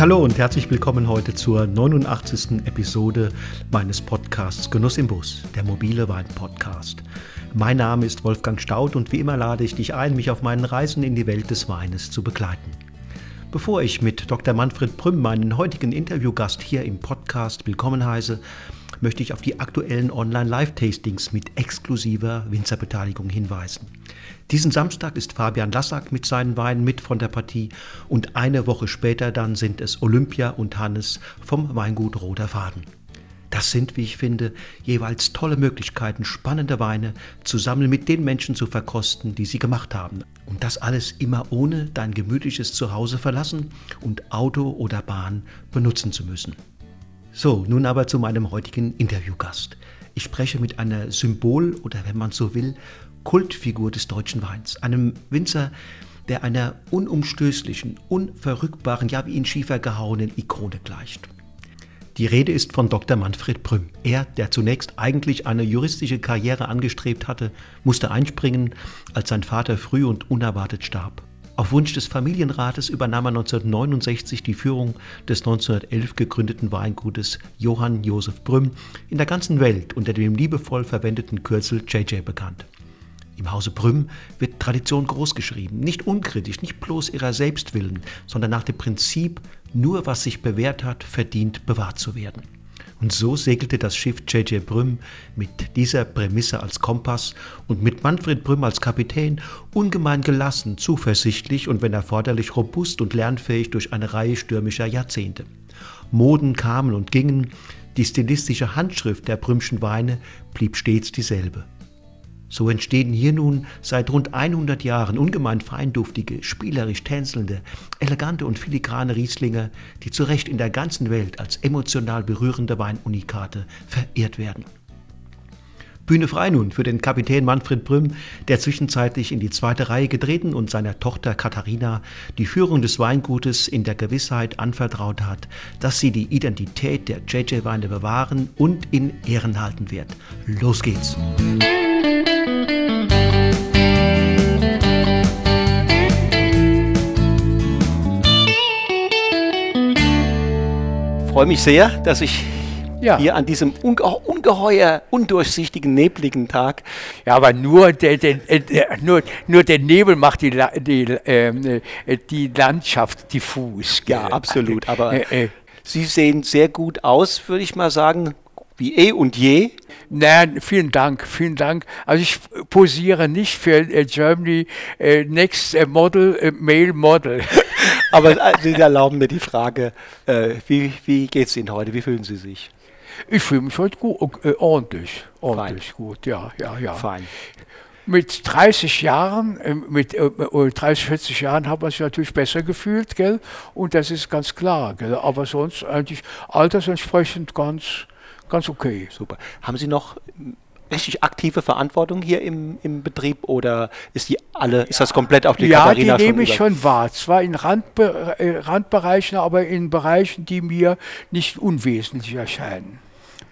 Hallo und herzlich willkommen heute zur 89. Episode meines Podcasts Genuss im Bus, der mobile Wein-Podcast. Mein Name ist Wolfgang Staud und wie immer lade ich dich ein, mich auf meinen Reisen in die Welt des Weines zu begleiten. Bevor ich mit Dr. Manfred Prüm meinen heutigen Interviewgast hier im Podcast willkommen heiße, möchte ich auf die aktuellen Online-Live-Tastings mit exklusiver Winzerbeteiligung hinweisen. Diesen Samstag ist Fabian Lassack mit seinen Weinen mit von der Partie und eine Woche später dann sind es Olympia und Hannes vom Weingut Roter Faden. Das sind, wie ich finde, jeweils tolle Möglichkeiten, spannende Weine zusammen mit den Menschen zu verkosten, die sie gemacht haben. Und das alles immer ohne dein gemütliches Zuhause verlassen und Auto oder Bahn benutzen zu müssen. So, nun aber zu meinem heutigen Interviewgast. Ich spreche mit einer Symbol oder wenn man so will, Kultfigur des deutschen Weins, einem Winzer, der einer unumstößlichen, unverrückbaren, ja wie in Schiefer gehauenen Ikone gleicht. Die Rede ist von Dr. Manfred Prüm. Er, der zunächst eigentlich eine juristische Karriere angestrebt hatte, musste einspringen, als sein Vater früh und unerwartet starb. Auf Wunsch des Familienrates übernahm er 1969 die Führung des 1911 gegründeten Weingutes Johann Josef Brüm in der ganzen Welt unter dem liebevoll verwendeten Kürzel JJ bekannt. Im Hause Brüm wird Tradition großgeschrieben, nicht unkritisch, nicht bloß ihrer Selbstwillen, sondern nach dem Prinzip, nur was sich bewährt hat, verdient bewahrt zu werden. Und so segelte das Schiff J.J. Brüm mit dieser Prämisse als Kompass und mit Manfred Brüm als Kapitän ungemein gelassen, zuversichtlich und wenn erforderlich robust und lernfähig durch eine Reihe stürmischer Jahrzehnte. Moden kamen und gingen, die stilistische Handschrift der Brümschen Weine blieb stets dieselbe. So entstehen hier nun seit rund 100 Jahren ungemein feinduftige, spielerisch tänzelnde, elegante und filigrane Rieslinge, die zu Recht in der ganzen Welt als emotional berührende Weinunikate verehrt werden. Bühne frei nun für den Kapitän Manfred Brüm, der zwischenzeitlich in die zweite Reihe getreten und seiner Tochter Katharina die Führung des Weingutes in der Gewissheit anvertraut hat, dass sie die Identität der JJ-Weine bewahren und in Ehren halten wird. Los geht's! Freue mich sehr, dass ich ja. hier an diesem unge ungeheuer undurchsichtigen, nebligen Tag. Ja, aber nur der, der, der, nur, nur der Nebel macht die, die, äh, die Landschaft diffus. Gell? Ja, absolut. Aber äh, äh. Sie sehen sehr gut aus, würde ich mal sagen wie eh und je. Nein, vielen Dank, vielen Dank. Also ich posiere nicht für äh, Germany äh, Next äh, Model, Male Model. Aber äh, Sie erlauben mir die Frage, äh, wie, wie geht es Ihnen heute? Wie fühlen Sie sich? Ich fühle mich heute gut, ordentlich, ordentlich Fein. gut, ja, ja, ja. Fein. Mit 30 Jahren, mit 30, 40 Jahren hat man sich natürlich besser gefühlt, gell? Und das ist ganz klar, gell? Aber sonst eigentlich altersentsprechend ganz, ganz okay. Super. Haben Sie noch richtig aktive Verantwortung hier im, im Betrieb oder ist die alle, ist das komplett auf die ja, Katharina die nehme ich schon wahr. Zwar in Randbe äh, Randbereichen, aber in Bereichen, die mir nicht unwesentlich erscheinen.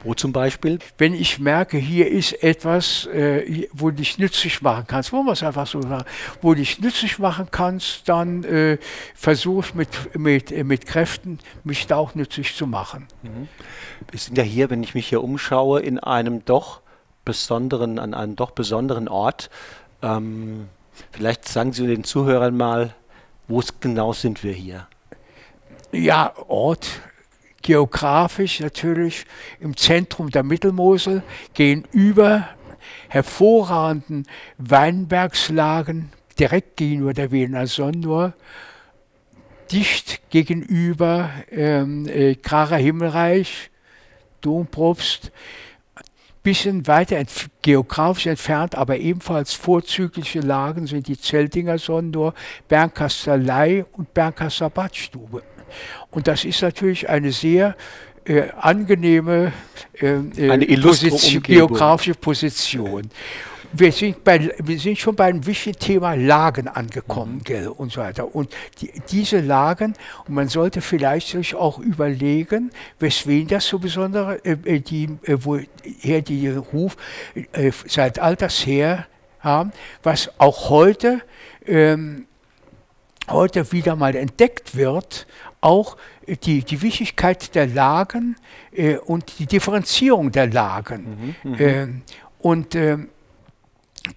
Wo zum Beispiel? Wenn ich merke, hier ist etwas, äh, wo du dich nützlich machen kannst, wollen wir es einfach so sagen, wo du dich nützlich machen kannst, dann äh, versuche ich mit, mit, äh, mit Kräften, mich da auch nützlich zu machen. Mhm. Wir sind ja hier, wenn ich mich hier umschaue, in einem doch besonderen, an einem doch besonderen Ort. Ähm, vielleicht sagen Sie den Zuhörern mal, wo genau sind wir hier? Ja, Ort, geografisch natürlich im Zentrum der Mittelmosel, gegenüber hervorragenden Weinbergslagen, direkt gegenüber der Wiener Sonnur, dicht gegenüber ähm, äh, Kracher Himmelreich, Dompropst, bisschen weiter ent geografisch entfernt, aber ebenfalls vorzügliche Lagen sind die Zeltinger Sondor, Bernkastelei und Bernkaster Badstube. Und das ist natürlich eine sehr äh, angenehme äh, äh eine Position, geografische Position wir sind, bei, wir sind schon beim wichtigen Thema Lagen angekommen, mhm. gell, und so weiter. Und die, diese Lagen, und man sollte vielleicht sich auch überlegen, weswegen das so besondere, äh, äh die, äh, woher die Ruf äh, seit alters her haben, was auch heute ähm, heute wieder mal entdeckt wird, auch die, die Wichtigkeit der Lagen äh, und die Differenzierung der Lagen. Mhm, äh, und äh,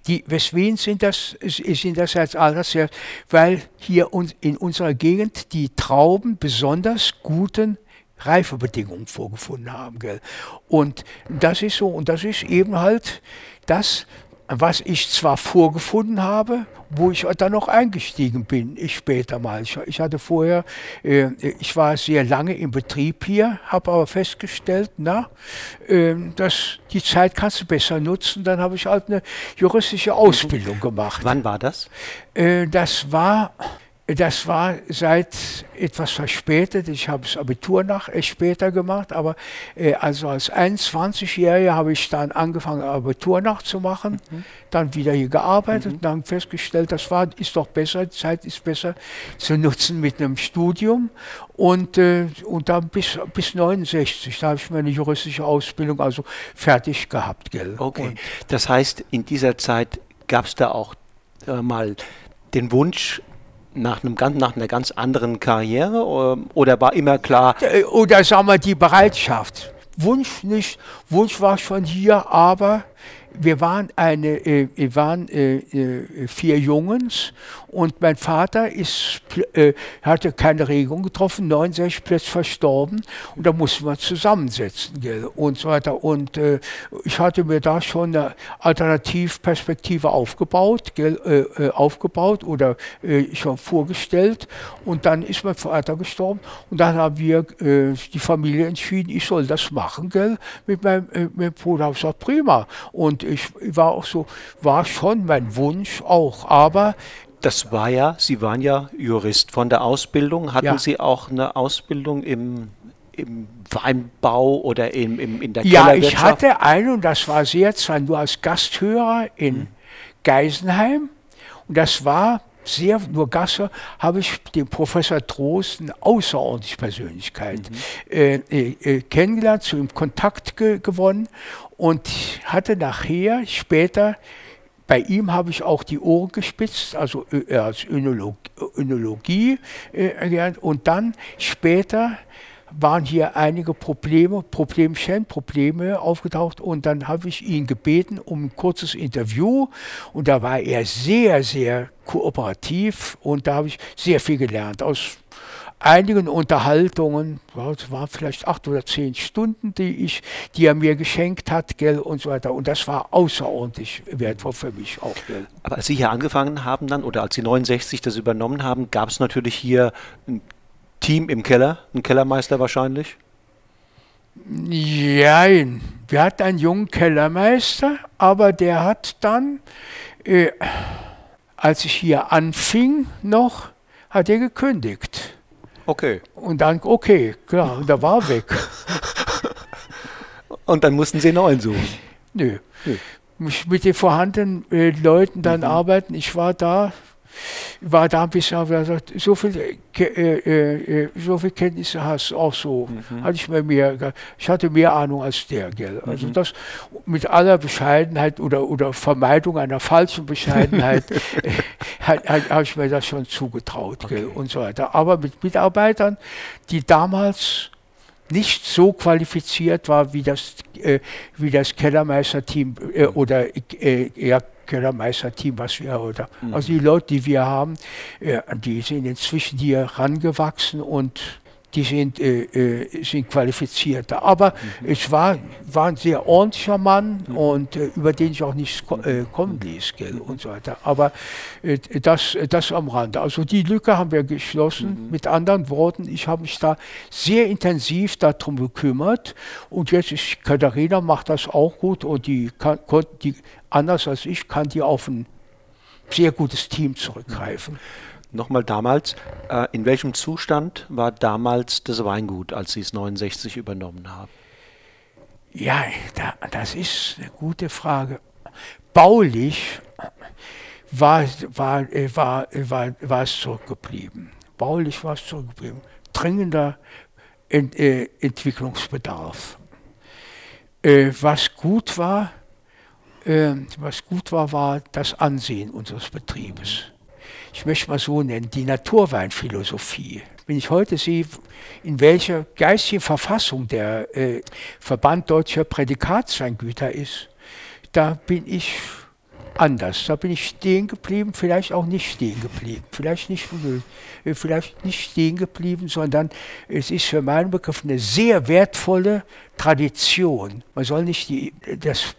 die, weswegen sind das, sind das als allererstes? Weil hier in unserer Gegend die Trauben besonders guten Reifebedingungen vorgefunden haben. Gell? Und das ist so, und das ist eben halt das, was ich zwar vorgefunden habe, wo ich dann noch eingestiegen bin, ich später mal. Ich, ich hatte vorher, äh, ich war sehr lange im Betrieb hier, habe aber festgestellt, na, äh, dass die Zeit kannst du besser nutzen. Dann habe ich halt eine juristische Ausbildung gemacht. Wann war das? Äh, das war das war seit etwas verspätet. Ich habe das Abitur nach äh, später gemacht, aber äh, also als 21-Jähriger habe ich dann angefangen, Abitur nachzumachen, mhm. dann wieder hier gearbeitet mhm. und dann festgestellt, das war, ist doch besser, die Zeit ist besser zu nutzen mit einem Studium. Und, äh, und dann bis, bis 69, da habe ich meine juristische Ausbildung also fertig gehabt. Gell? Okay, und das heißt, in dieser Zeit gab es da auch äh, mal den Wunsch, nach, einem, nach einer ganz anderen Karriere oder war immer klar? Äh, oder sagen wir die Bereitschaft. Wunsch nicht, Wunsch war schon hier, aber wir waren, eine, äh, wir waren äh, äh, vier Jungs und mein Vater ist, äh, hatte keine Regung getroffen, 69 plötzlich verstorben und da mussten wir zusammensetzen gell, und so weiter. Und äh, ich hatte mir da schon eine Alternativperspektive aufgebaut, gell, äh, aufgebaut oder schon vorgestellt und dann ist mein Vater gestorben und dann haben wir die Familie entschieden, ich soll das machen gell, mit meinem, mit Bruder. Ich gesagt, prima. Und ich war auch so, war schon mein Wunsch auch, aber das war ja, Sie waren ja Jurist von der Ausbildung. Hatten ja. Sie auch eine Ausbildung im, im Weinbau oder im, im, in der Ja, ich hatte eine und das war sehr, zwar nur als Gasthörer in hm. Geisenheim. Und das war sehr, nur Gasse, habe ich den Professor Trost, eine außerordentliche Persönlichkeit, mhm. äh, äh, kennengelernt, zu ihm Kontakt ge gewonnen und hatte nachher, später, bei ihm habe ich auch die Ohren gespitzt, also äh, als Önolog, Önologie äh, gelernt. Und dann später waren hier einige Probleme, Problemchen, Probleme aufgetaucht. Und dann habe ich ihn gebeten um ein kurzes Interview. Und da war er sehr, sehr kooperativ. Und da habe ich sehr viel gelernt aus einigen Unterhaltungen, es waren vielleicht acht oder zehn Stunden, die, ich, die er mir geschenkt hat, gell, und so weiter. Und das war außerordentlich wertvoll für mich auch. Gell. Aber als Sie hier angefangen haben dann, oder als Sie 69 das übernommen haben, gab es natürlich hier ein Team im Keller, ein Kellermeister wahrscheinlich? Nein, wir hatten einen jungen Kellermeister, aber der hat dann, äh, als ich hier anfing noch, hat er gekündigt. Okay. Und dann, okay, klar, da war weg. Und dann mussten Sie einen neuen suchen? Nö. Nö. Mit den vorhandenen äh, Leuten dann mhm. arbeiten. Ich war da war da ein bisschen, gesagt, so viel, äh, äh, so viel Kenntnisse hast auch so. Mhm. Hatte ich mir mehr, ich hatte mehr Ahnung als der, gell. Also mhm. das mit aller Bescheidenheit oder, oder Vermeidung einer falschen Bescheidenheit habe ich mir das schon zugetraut, okay. und so weiter. Aber mit Mitarbeitern, die damals nicht so qualifiziert war wie das, äh, wie das Kellermeisterteam äh, oder äh, ja, Kellermeisterteam, was wir oder mhm. also die Leute, die wir haben, äh, die sind inzwischen hier rangewachsen und die sind, äh, äh, sind qualifizierter. Aber mhm. es war, war ein sehr ordentlicher Mann mhm. und äh, über den ich auch nichts äh, kommen ließ gell, und so weiter. Aber äh, das, das am Rande. Also die Lücke haben wir geschlossen. Mhm. Mit anderen Worten, ich habe mich da sehr intensiv darum gekümmert und jetzt ist Katharina macht das auch gut und die, kann, die anders als ich kann die auf ein sehr gutes Team zurückgreifen. Nochmal damals, äh, in welchem Zustand war damals das Weingut, als Sie es 69 übernommen haben? Ja, da, das ist eine gute Frage. Baulich war, war, war, war, war es zurückgeblieben. Baulich war es zurückgeblieben. Dringender Ent, äh, Entwicklungsbedarf. Äh, was gut war, äh, was gut war, war das Ansehen unseres Betriebes ich möchte mal so nennen, die Naturweinphilosophie. Wenn ich heute sehe, in welcher geistigen Verfassung der äh, Verband deutscher Prädikatsweingüter ist, da bin ich anders. Da bin ich stehen geblieben, vielleicht auch nicht stehen geblieben, vielleicht nicht, äh, vielleicht nicht stehen geblieben, sondern es ist für meinen Begriff eine sehr wertvolle Tradition. Man soll nicht die, das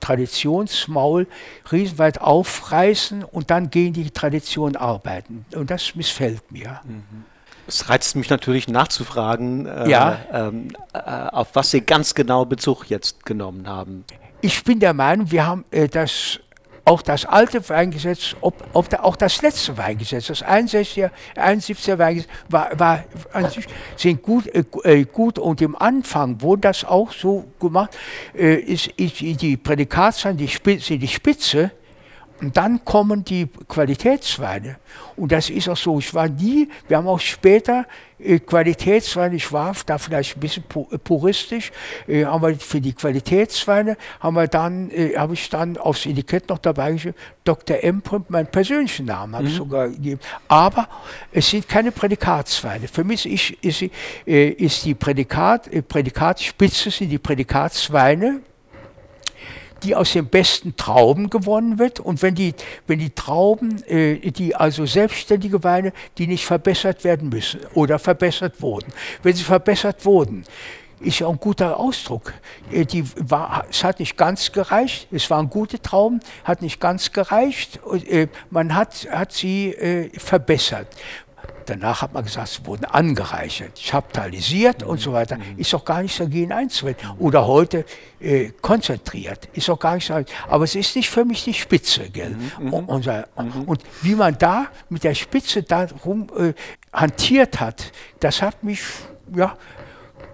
Traditionsmaul riesenweit aufreißen und dann gegen die Tradition arbeiten. Und das missfällt mir. Es reizt mich natürlich nachzufragen, äh, ja. ähm, äh, auf was Sie ganz genau Bezug jetzt genommen haben. Ich bin der Meinung, wir haben äh, das auch das alte Weingesetz, ob, ob da, auch das letzte Weingesetz, das 61er, 71er Weingesetz, war, war an sich sind gut, äh, äh, gut. Und im Anfang wurde das auch so gemacht, äh, ist, ist die Prädikatsweine die Spitze, die Spitze und dann kommen die Qualitätsweine. Und das ist auch so. Ich war nie, wir haben auch später äh, Qualitätsweine, ich war da vielleicht ein bisschen äh, puristisch, äh, haben wir für die Qualitätsweine, haben wir dann, äh, habe ich dann aufs Etikett noch dabei geschrieben, Dr. M. meinen persönlichen Namen habe mhm. ich sogar gegeben. Aber es sind keine Prädikatsweine. Für mich ist, ist, ist die Prädikat, Prädikatsspitze sind die Prädikatsweine, die aus den besten Trauben gewonnen wird. Und wenn die, wenn die Trauben, äh, die also selbstständige Weine, die nicht verbessert werden müssen oder verbessert wurden, wenn sie verbessert wurden, ist ja ein guter Ausdruck. Äh, die war, es hat nicht ganz gereicht, es waren gute Trauben, hat nicht ganz gereicht, äh, man hat, hat sie äh, verbessert. Danach hat man gesagt, sie wurden angereichert, chaptalisiert mhm. und so weiter. Mhm. Ist doch gar nicht dagegen einzuwenden. Oder heute äh, konzentriert, ist doch gar nicht dagegen. Aber es ist nicht für mich die Spitze, gell? Mhm. Und, und, mhm. und, wie man da mit der Spitze darum äh, hantiert hat, das hat mich, ja,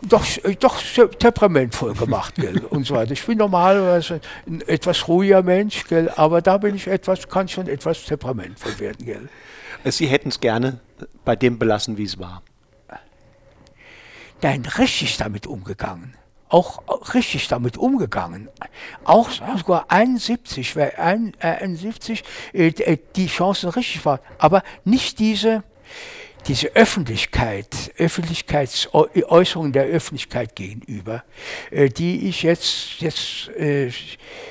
doch, äh, doch temperamentvoll gemacht, gell, und so weiter. Ich bin normalerweise ein etwas ruhiger Mensch, gell, aber da bin ich etwas, kann schon etwas temperamentvoll werden, gell. Sie hätten es gerne bei dem belassen, wie es war. Nein, richtig damit umgegangen. Auch richtig damit umgegangen. Auch sogar 71, weil 71 äh, äh, die Chancen richtig waren. Aber nicht diese, diese Öffentlichkeit, Öffentlichkeitsäußerung der Öffentlichkeit gegenüber, äh, die ich jetzt, jetzt äh,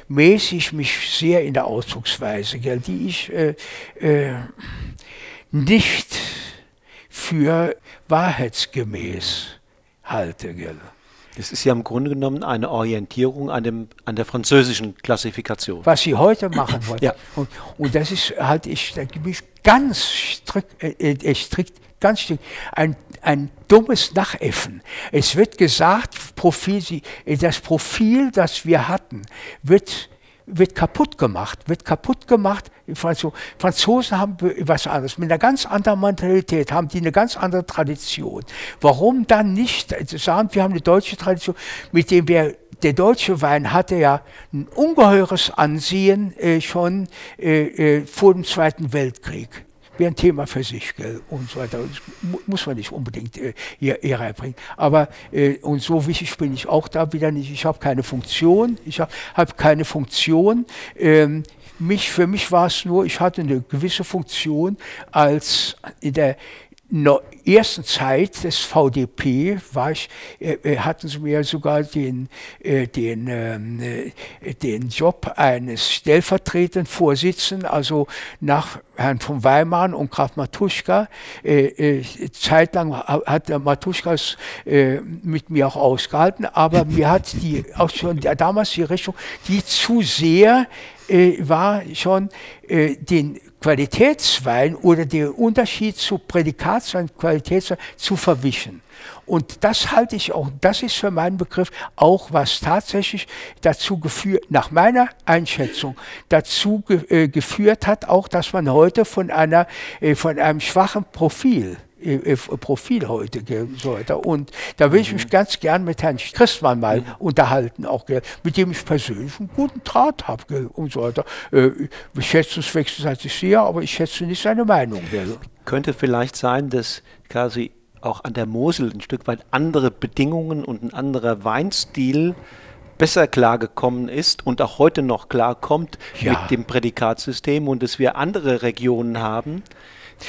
mäßig mich sehr in der Ausdrucksweise, die ich äh, äh, nicht für wahrheitsgemäß halte. Gell? Das ist ja im Grunde genommen eine Orientierung an, dem, an der französischen Klassifikation. Was Sie heute machen wollen. ja. und, und das ist halt, ich, da gebe ich ganz strikt, äh, äh, strikt ganz strikt, ein, ein dummes Nachäffen. Es wird gesagt, Profil, das Profil, das wir hatten, wird wird kaputt gemacht, wird kaputt gemacht. Die Franzosen haben was anderes, mit einer ganz anderen Mentalität, haben die eine ganz andere Tradition. Warum dann nicht sagen, wir haben eine deutsche Tradition, mit dem wir der deutsche Wein hatte ja ein ungeheures Ansehen äh, schon äh, äh, vor dem Zweiten Weltkrieg wäre ein Thema für sich gell, und so weiter. Das muss man nicht unbedingt äh, hier, hier reinbringen. Aber äh, und so wichtig bin ich auch da wieder nicht. Ich habe keine Funktion. Ich habe hab keine Funktion. Ähm, mich, für mich war es nur, ich hatte eine gewisse Funktion als in der ersten Zeit des VDP war ich, äh, äh, hatten sie mir sogar den, äh, den, ähm, äh, den Job eines stellvertretenden Vorsitzenden, also nach Herrn von Weimar und Graf Matuschka. Äh, zeitlang hat der Matuschka es mit mir auch ausgehalten, aber mir hat die auch schon damals die Richtung, die zu sehr war schon den Qualitätswein oder der Unterschied zu Prädikatswein Qualitätswein zu verwischen. Und das halte ich auch, das ist für meinen Begriff auch, was tatsächlich dazu geführt, nach meiner Einschätzung, dazu ge, äh, geführt hat, auch, dass man heute von einer, äh, von einem schwachen Profil äh, äh, Profil heute so weiter. Und da will ich mich mhm. ganz gern mit Herrn Christmann mal mhm. unterhalten, auch gell, mit dem ich persönlich einen guten Draht habe und so weiter. Äh, ich schätze es wechselseitig sehr, aber ich schätze nicht seine Meinung. Gell. Könnte vielleicht sein, dass quasi auch an der Mosel ein Stück weit andere Bedingungen und ein anderer Weinstil besser klargekommen ist und auch heute noch klarkommt Ja. mit dem Prädikatsystem und dass wir andere Regionen haben,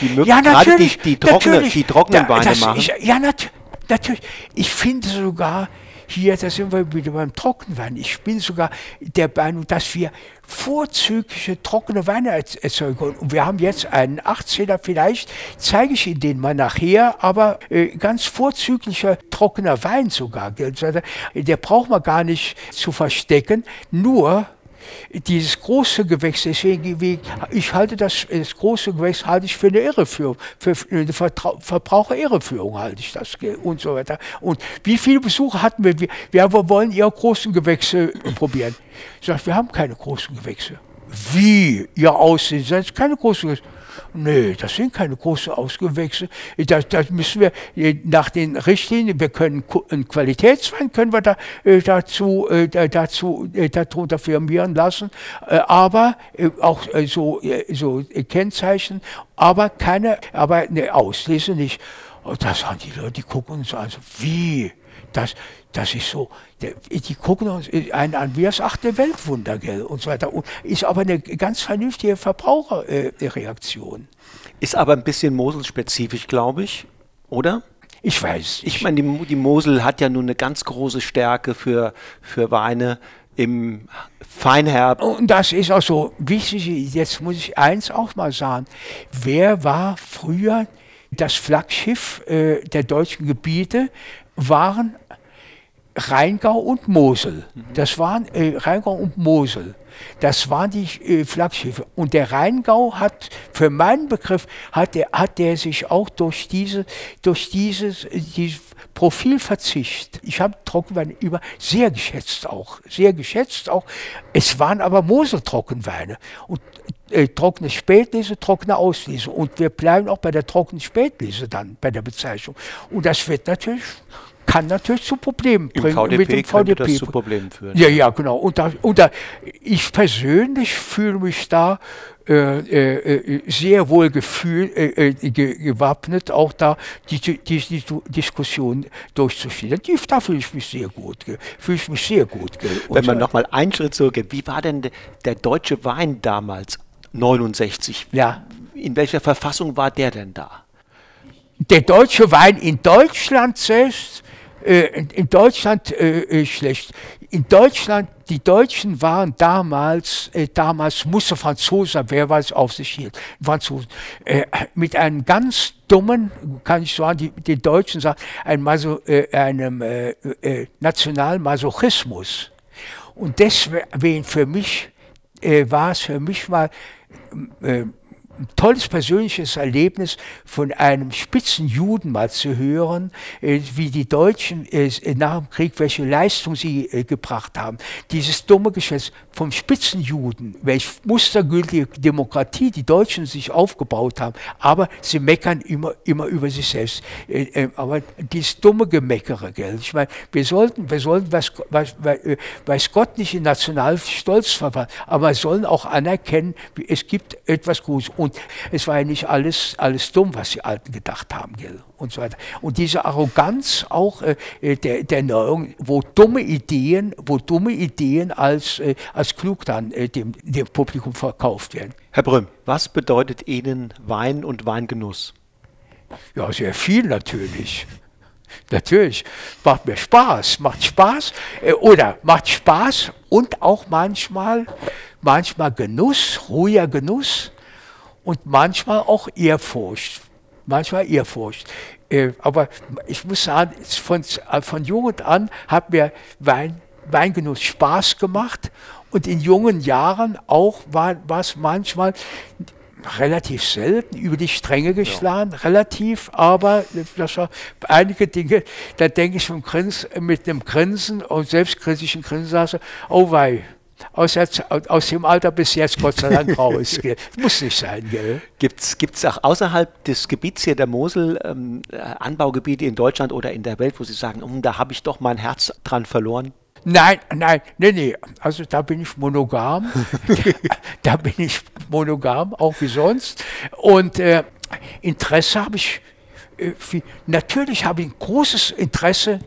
die mög- Ja, gerade natürlich. die, die, trockene, die trockenen Da- Weine das machen. Ist, ja, nat natürlich. Ich finde sogar, hier, da sind wir wieder beim Trockenwein. Ich bin sogar der Meinung, dass wir vorzügliche trockene Weine erz- erzeugen. Und wir haben jetzt einen 18er, vielleicht zeige ich Ihnen den mal nachher, aber äh, ganz vorzüglicher trockener Wein sogar. gell. Der braucht man gar nicht zu verstecken, nur dieses große Gewächs, deswegen, ich halte das, das große Gewächs halte ich für eine Irreführung, für eine Verbraucherirreführung halte ich das und so weiter. Und wie viele Besucher hatten wir? Wir, wir wollen Ihre großen Gewächse probieren. Ich sage, wir haben keine großen Gewächse. Wie? Ihr Aussehen, sind keine großen Gewächse. Nee, das sind keine großen Ausgewächse. Das, das müssen wir nach den Richtlinien, wir können einen Qualitätswein können wir da, äh, dazu, äh, da- dazu äh, darunter firmieren lassen, äh, aber auch so, so Kennzeichen, aber keine, aber eine Auslese nicht. Und da sagen die Leute, die gucken uns an, so, wie? Das, das ist so, die gucken uns einen an wie das achte Weltwunder, gell, und so weiter. Und ist aber eine ganz vernünftige Verbraucherreaktion. Ist aber ein bisschen moselspezifisch, glaube ich, oder? Ich weiß. Ich meine, die, die Mosel hat ja nun eine ganz große Stärke für, für Weine im Feinherb. Und das ist auch so wichtig. Jetzt muss ich eins auch mal sagen. Wer war früher das Flaggschiff äh, der deutschen Gebiete? Waren Rheingau und Mosel. Das waren äh, Rheingau und Mosel. Das waren die äh, Flaggschiffe. Und der Rheingau hat, für meinen Begriff, hat der, hat der sich auch durch diese, durch dieses, äh, dieses Profilverzicht, ich habe Trockenweine über sehr geschätzt auch, sehr geschätzt auch. Es waren aber Mosel-Trockenweine. Und äh, trockene Spätlese, trockene Auslese. Und wir bleiben auch bei der trockenen Spätlese dann, bei der Bezeichnung. Und das wird natürlich, kann natürlich zu Problemen Im bringen. VDP mit dem VDP. das zu Problemen führen. Ja, ja, genau. Und, da, und da, ich persönlich fühle mich da äh, äh, äh, sehr wohl gefühl, äh, äh, ge, gewappnet, auch da die, die, die Diskussion durchzuführen. Da fühle ich mich sehr gut. Fühle ich mich sehr gut. Wenn man nochmal einen Schritt zurückgeht, wie war denn de- der deutsche Wein damals, 69? Ja. In welcher Verfassung war der denn da? der deutsche Wein in Deutschland selbst, in, in Deutschland äh, äh, schlecht. In Deutschland, die Deutschen waren damals, äh, damals musste Franzosen, wer weiß, auf sich hielt, Franzosen, äh, mit einem ganz dummen, kann ich sagen, die, die Deutschen sagen, ein Maso, äh, einem äh, äh, Nationalmasochismus. Und deswegen für mich äh, war es für mich mal äh, ein tolles persönliches Erlebnis von einem Spitzenjuden mal zu hören, äh, wie die Deutschen äh, nach dem Krieg, welche Leistung sie äh, gebracht haben. Dieses dumme Geschwätz vom Spitzenjuden, welche mustergültige Demokratie die Deutschen sich aufgebaut haben, aber sie meckern immer, immer über sich selbst. Äh, äh, aber dieses dumme Gemeckere, gell? Ich meine, wir sollten, wir sollten, weiß, weiß, weiß, Gott nicht in Nationalstolz verwandeln, aber wir sollen auch anerkennen, es gibt etwas Gutes. Und es war ja nicht alles, alles dumm, was die Alten gedacht haben, gell? Und so weiter. Und diese Arroganz auch äh, äh, der, der Neuerung, wo dumme Ideen, wo dumme Ideen als, äh, als klug dann äh, dem, dem Publikum verkauft werden. Herr Brüm, was bedeutet Ihnen Wein und Weingenuss? Ja, sehr viel natürlich. Natürlich. Macht mir Spaß. Macht Spaß. Äh, oder macht Spaß und auch manchmal, manchmal Genuss, ruhiger Genuss und manchmal auch Ehrfurcht. Manchmal Ehrfurcht. Äh, aber ich muss sagen, von, von Jugend an hat mir Wein, Weingenuss Spaß gemacht und in jungen Jahren auch war es manchmal relativ selten über die Stränge geschlagen, relativ, aber das war einige Dinge, da denke ich mit, einem Grinsen und selbstkritischen Grinsen, oh wei, aus, aus dem Alter bis jetzt Gott sei Dank raus. Muss nicht sein, gell? Gibt es auch außerhalb des Gebiets hier der Mosel ähm, äh, Anbaugebiete in Deutschland oder in der Welt, wo Sie sagen, "Hm, da habe ich doch mein Herz dran verloren? Nein, nein, nee, nee. Also da bin ich monogam. da bin ich monogam, auch wie sonst. Und äh, Interesse habe ich, äh, viel, natürlich habe ich ein großes Interesse,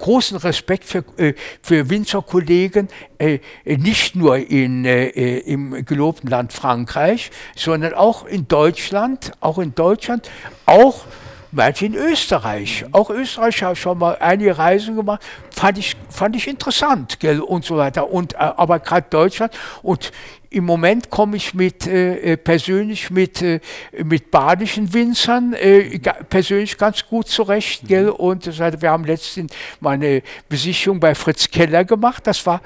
großen Respekt für, äh, für Winzerkollegen, äh, nicht nur in, äh, im gelobten Land Frankreich, sondern auch in Deutschland, auch in Deutschland, auch manche in Österreich. Auch Österreich habe schon mal einige Reisen gemacht, fand ich, fand ich interessant, gell, und so weiter. Und, äh, aber gerade Deutschland und im Moment komme ich mit äh, äh persönlich mit, äh, mit badischen Winzern äh, persönlich ganz gut zurecht. Gell? Mhm. Und das heißt, wir haben letztens meine Besichtigung bei Fritz Keller gemacht. Das war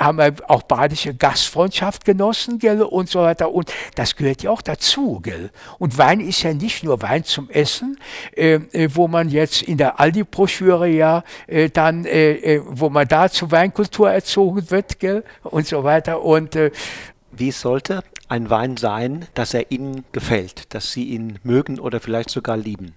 haben wir auch badische Gastfreundschaft genossen, gell, und so weiter. Und das gehört ja auch dazu, gell. Und Wein ist ja nicht nur Wein zum Essen, äh, äh wo man jetzt in der Aldi-Broschüre ja äh, dann, äh, äh, wo man da zur Weinkultur erzogen wird, gell, und so weiter. Und äh, wie sollte ein Wein sein, dass er Ihnen gefällt, dass Sie ihn mögen oder vielleicht sogar lieben?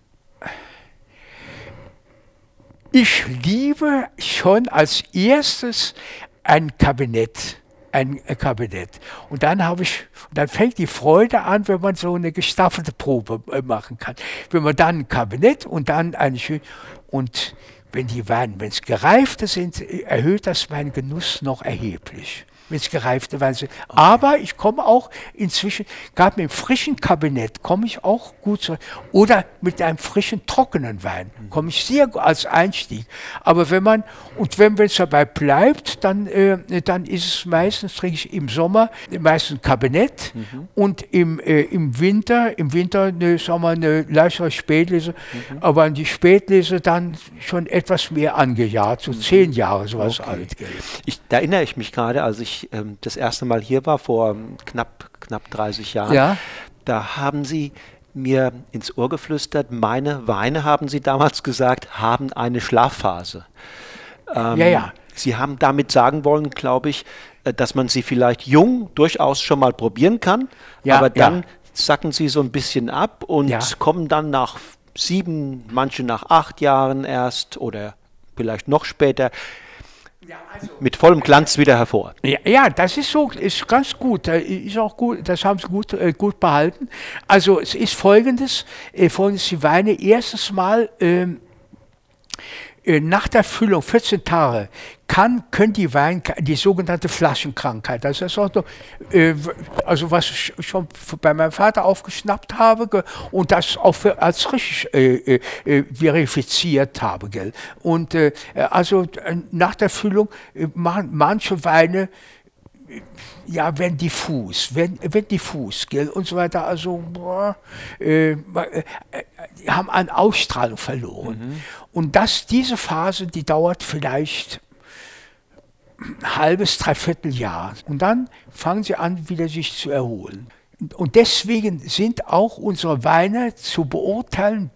Ich liebe schon als erstes ein Kabinett. Ein Kabinett. Und dann habe ich, dann fängt die Freude an, wenn man so eine gestaffelte Probe äh, machen kann. Wenn man dann ein Kabinett und dann eine schöne, und wenn die Weine, wenn es gereifte sind, erhöht das meinen Genuss noch erheblich wenn es gereifte Weine sind. Okay. Aber ich komme auch inzwischen, gerade mit dem frischen Kabinett komme ich auch gut zu. Oder mit einem frischen, trockenen Wein komme ich sehr gut als Einstieg. Aber wenn man, und wenn es dabei bleibt, dann, äh, dann ist es meistens, trinke ich im Sommer meistens Kabinett mhm. und im, äh, im Winter, im Winter eine, sagen wir, eine leichtere Spätlese, mhm. aber die Spätlese dann schon etwas mehr angejagt, so mhm. zehn Jahre sowas okay. alt. Ich, da erinnere ich mich gerade, als ich ähm, das erste Mal hier war, vor knapp, knapp 30 Jahren, ja. da haben Sie mir ins Ohr geflüstert, meine Weine, haben Sie damals gesagt, haben eine Schlafphase. Ähm, ja, ja. Sie haben damit sagen wollen, glaube ich, äh, dass man sie vielleicht jung durchaus schon mal probieren kann, ja, aber dann ja. sacken sie so ein bisschen ab und ja. kommen dann nach sieben, manche nach acht Jahren erst oder vielleicht noch später also, mit vollem Glanz wieder hervor. Ja, ja, das ist so, ist ganz gut, ist auch gut, das haben sie gut, äh, gut behalten. Also es ist folgendes, äh, folgendes, die Weine erstens mal ähm, äh, nach der Füllung, 14 Tage, kann, können die Wein, die sogenannte Flaschenkrankheit, das ist auch noch, äh, also was ich schon bei meinem Vater aufgeschnappt habe und das auch als richtig äh, äh, verifiziert habe. Gell? Und äh, also nach der Füllung machen manche Weine ja, wenn diffus, wenn, wenn diffus, gell, und so weiter, also boah, äh, äh, haben an Ausstrahlung verloren. Mhm. Und das, diese Phase, die dauert vielleicht ein halbes, dreiviertel Jahr. Und dann fangen sie an, wieder sich zu erholen. Und deswegen sind auch unsere Weine zu beurteilen,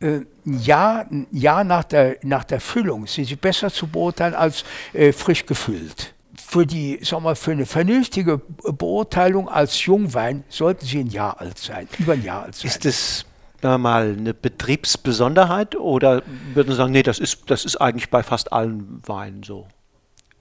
äh, ein Jahr, ein Jahr nach, der, nach der Füllung sind sie besser zu beurteilen als äh, frisch gefüllt für die, sagen wir, für eine vernünftige Beurteilung als Jungwein sollten sie ein Jahr alt sein, über ein Jahr alt sein. Ist das mal eine Betriebsbesonderheit oder würden Sie sagen, nee, das ist, das ist eigentlich bei fast allen Weinen so?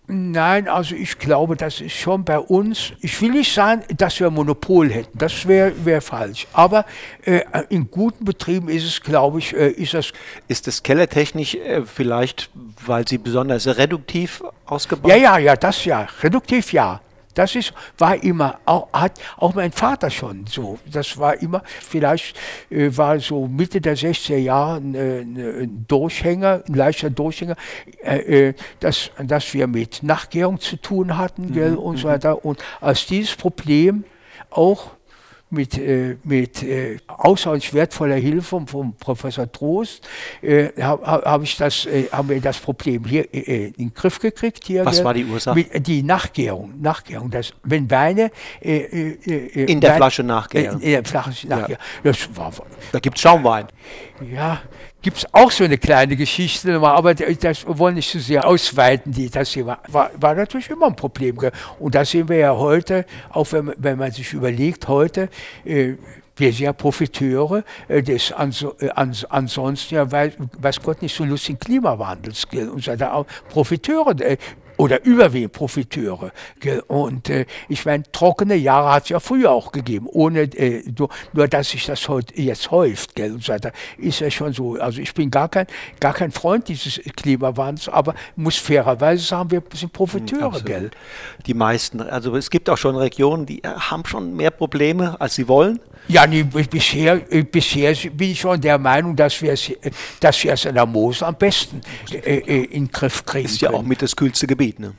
Nein, also ich glaube, das ist schon bei uns, ich will nicht sagen, dass wir ein Monopol hätten, das wäre wär falsch. Aber äh, in guten Betrieben ist es, glaube ich, äh, ist das. Ist das kellertechnisch äh, vielleicht, weil sie besonders reduktiv ausgebaut Ja, ja, ja, das ja. Reduktiv ja. Das ist, war immer, auch, hat auch mein Vater schon so. Das war immer, vielleicht äh, war so Mitte der 60er Jahre ein, ein Durchhänger, ein leichter Durchhänger, äh, äh, dass, dass wir mit Nachgärung zu tun hatten mhm, gell, und so mhm. weiter. Und als dieses Problem auch mit, äh, mit äh, außerordentlich wertvoller Hilfe vom Professor Trost äh, habe hab ich das, äh, haben wir das Problem hier äh, äh, in den Griff gekriegt. Hier, Was war die Ursache? Mit, die Nachgärung. Nachgärung das, wenn Weine in der Wein, Flasche nachgären. in der Flasche nachgären. Ja. da gibt es Schaumwein. Ja, gibt es auch so eine kleine Geschichte, aber das wollen nicht so sehr ausweiten. Die, das hier war, war, natürlich immer ein Problem. Und das sehen wir ja heute, auch wenn, wenn man sich überlegt, heute, äh, wir sind ja Profiteure äh, des anso, äh, ans, ansonsten ja, weil, weiß Gott, nicht so lustigen Klimawandels. Und da auch Profiteure. Äh, oder überwiegend Profiteure. Und äh, ich meine, trockene Jahre hat es ja früher auch gegeben, ohne äh, nur, nur, dass sich das heute jetzt häuft. Gell? Und so weiter. Ist ja schon so. Also ich bin gar kein, gar kein Freund dieses Klimawandels, aber muss fairerweise sagen, wir sind Profiteure. Absolut. Gell? Die meisten. Also es gibt auch schon Regionen, die haben schon mehr Probleme, als sie wollen. Ja, nee, bisher, bisher bin ich schon der Meinung, dass wir es, dass wir es in der Mosel am besten äh, äh, in den Griff kriegen. Ist ja können. auch mit das kühlste Gebiet, ne?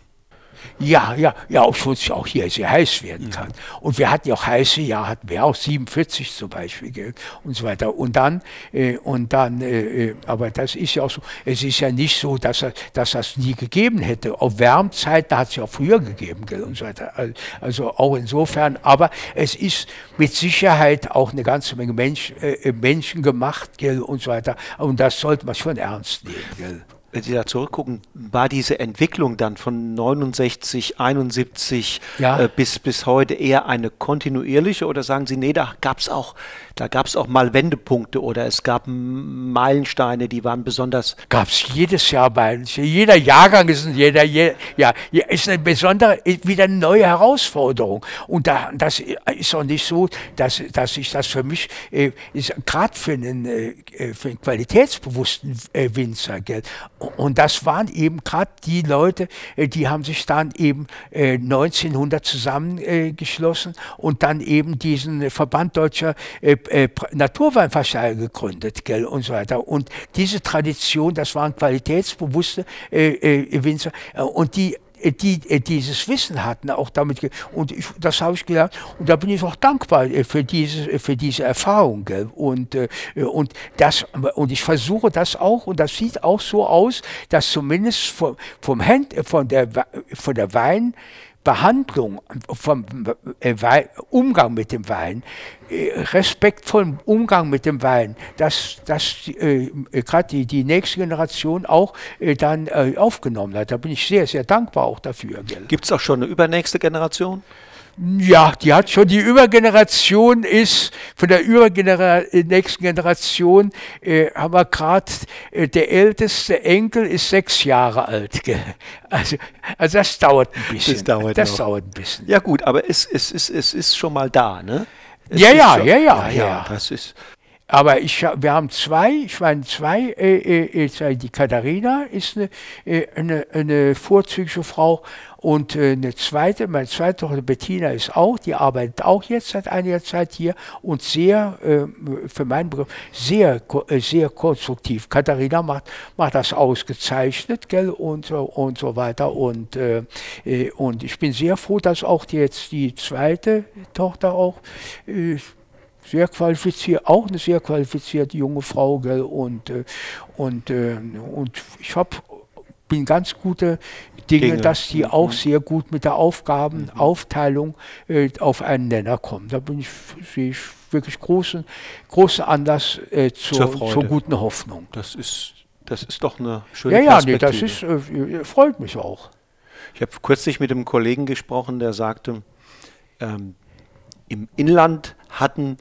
Ja, ja, ja, obwohl es ja auch hier sehr heiß werden kann. Und wir hatten ja auch heiße Jahre, hatten wir auch 47 zum Beispiel gell, und so weiter. Und dann, äh, und dann, äh, äh, aber das ist ja auch so, es ist ja nicht so, dass, dass das nie gegeben hätte. Auf Wärmzeiten hat es ja auch früher gegeben gell, und so weiter. Al- Also auch insofern, aber es ist mit Sicherheit auch eine ganze Menge Mensch, äh, Menschen gemacht gell, und so weiter. Und das sollte man schon ernst nehmen. Gell. Wenn Sie da zurückgucken, war diese Entwicklung dann von 69, 71 Ja. äh, bis, bis heute eher eine kontinuierliche oder sagen Sie, nee, da gab es auch, da gab es auch mal Wendepunkte oder es gab Meilensteine, die waren besonders gab es jedes Jahr bei uns. Jeder Jahrgang ist, ein, jeder, je, ja, ist eine besondere, wieder eine neue Herausforderung. Und da, das ist auch nicht so, dass, dass ich das für mich, äh, gerade für einen, äh, für einen qualitätsbewussten äh, Winzer, gell? Und das waren eben gerade die Leute, äh, die haben sich dann eben äh, 1900 zusammengeschlossen äh, geschlossen und dann eben diesen Verband deutscher äh, äh, Naturweinversteiger gegründet, gell, und so weiter. Und diese Tradition, das waren qualitätsbewusste äh, äh, Winzer äh, und die die dieses Wissen hatten, auch damit, und ich, das habe ich gelernt, und da bin ich auch dankbar für diese, für diese Erfahrung, gell? Und, und das, und ich versuche das auch, und das sieht auch so aus, dass zumindest vom, vom Hand, von der, von der Weinbehandlung, vom äh, Umgang mit dem Wein, äh, respektvollen Umgang mit dem Wein, dass, dass äh, gerade die, die nächste Generation auch äh, dann äh, aufgenommen hat. Da bin ich sehr, sehr dankbar auch dafür. Gibt es auch schon eine übernächste Generation? Ja, die hat schon, die Übergeneration ist, von der übergenera äh, nächsten Generation äh, haben wir gerade, äh, der älteste Enkel ist sechs Jahre alt. Gell? Also, also das dauert ein bisschen. Das dauert das dauert ein bisschen. Ja gut, aber es, es, es, es ist schon mal da, ne? Ja, ja, schon, ja, ja, ja, ja. Das ist, Aber ich, wir haben zwei, ich meine zwei, äh, äh, äh, die Katharina ist eine, äh, eine, eine vorzügliche Frau und äh, eine zweite, meine zweite Tochter Bettina ist auch, die arbeitet auch jetzt seit einiger Zeit hier und sehr, äh, für meinen Begriff, sehr, äh, sehr konstruktiv. Katharina macht, macht das ausgezeichnet, gell, und so, und so weiter und, und ich bin sehr froh, dass auch jetzt die zweite Tochter auch sehr qualifiziert, auch eine sehr qualifizierte junge Frau, gell? Und, und, und ich hab, bin ganz gute Dinge, Dinge. dass die auch sehr gut mit der Aufgabenaufteilung äh, auf einen Nenner kommen. Da bin ich, sehe ich wirklich großen, großen Anlass äh, zur, Zur zur guten Hoffnung. das ist, das ist doch eine schöne Ja, ja, nee, Perspektive. das ist, äh, freut mich auch. Ich habe kürzlich mit einem Kollegen gesprochen, der sagte, ähm, im Inland hatten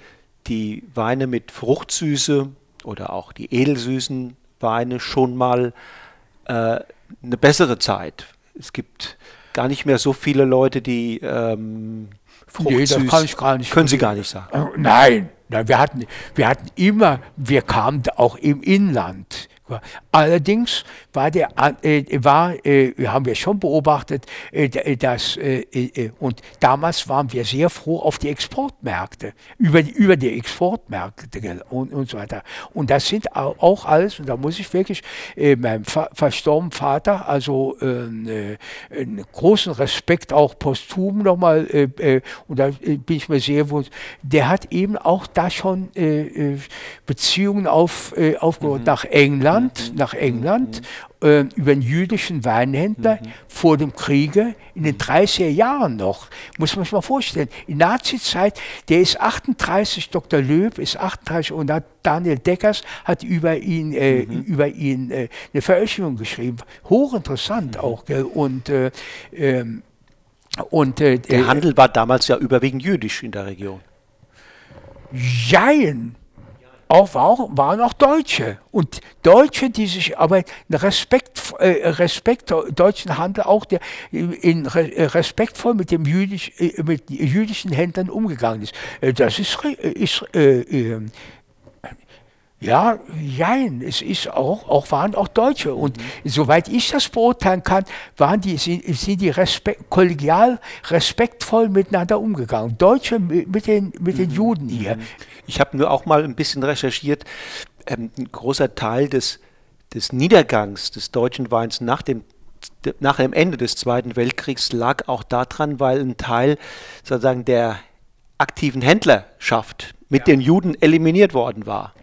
die Weine mit Fruchtsüße oder auch die edelsüßen Weine schon mal äh, eine bessere Zeit. Es gibt gar nicht mehr so viele Leute, die ähm, Nee, das kann ich gar nicht Können Sie gar nicht sagen. Äh, Nein, nein wir, hatten, wir hatten immer, wir kamen auch im Inland. Allerdings war der, äh, war, äh, haben wir schon beobachtet, äh, d- dass, äh, äh, und damals waren wir sehr froh auf die Exportmärkte, über die, über die Exportmärkte und, und so weiter. Und das sind au- auch alles, und da muss ich wirklich äh, meinem verstorbenen Vater, also äh, äh, einen großen Respekt auch posthum nochmal, äh, äh, und da äh, bin ich mir sehr wohl, der hat eben auch da schon äh, äh, Beziehungen auf, äh, aufgebaut nach England, nach England, äh, über einen jüdischen Weinhändler vor dem Kriege in den 30er Jahren noch. Muss man sich mal vorstellen. In Nazi-Zeit, der ist 38, Dr. Löb ist 38 und hat Daniel Deckers hat über ihn, äh, über ihn äh, eine Veröffentlichung geschrieben. Hochinteressant auch. Gell? Und, äh, ähm, und äh, Der Handel war damals ja überwiegend jüdisch in der Region. Jein. Auch, war, waren auch Deutsche. Und Deutsche, die sich aber Respekt, äh, Respekt deutschen Handel auch der, in respektvoll mit dem jüdisch, äh, mit jüdischen Händlern umgegangen ist. Äh, das ist, ist äh, äh, ja, jein, es ist auch, auch waren auch Deutsche. Und mhm. soweit ich das beurteilen kann, waren die, sind, sind die respekt, kollegial, respektvoll miteinander umgegangen. Deutsche mit den, mit den mhm. Juden hier. Mhm. Ich habe nur auch mal ein bisschen recherchiert. Ähm, ein großer Teil des, des Niedergangs des deutschen Weins nach dem nach dem Ende des Zweiten Weltkriegs lag auch daran, weil ein Teil sozusagen der aktiven Händlerschaft mit ja. den Juden eliminiert worden war.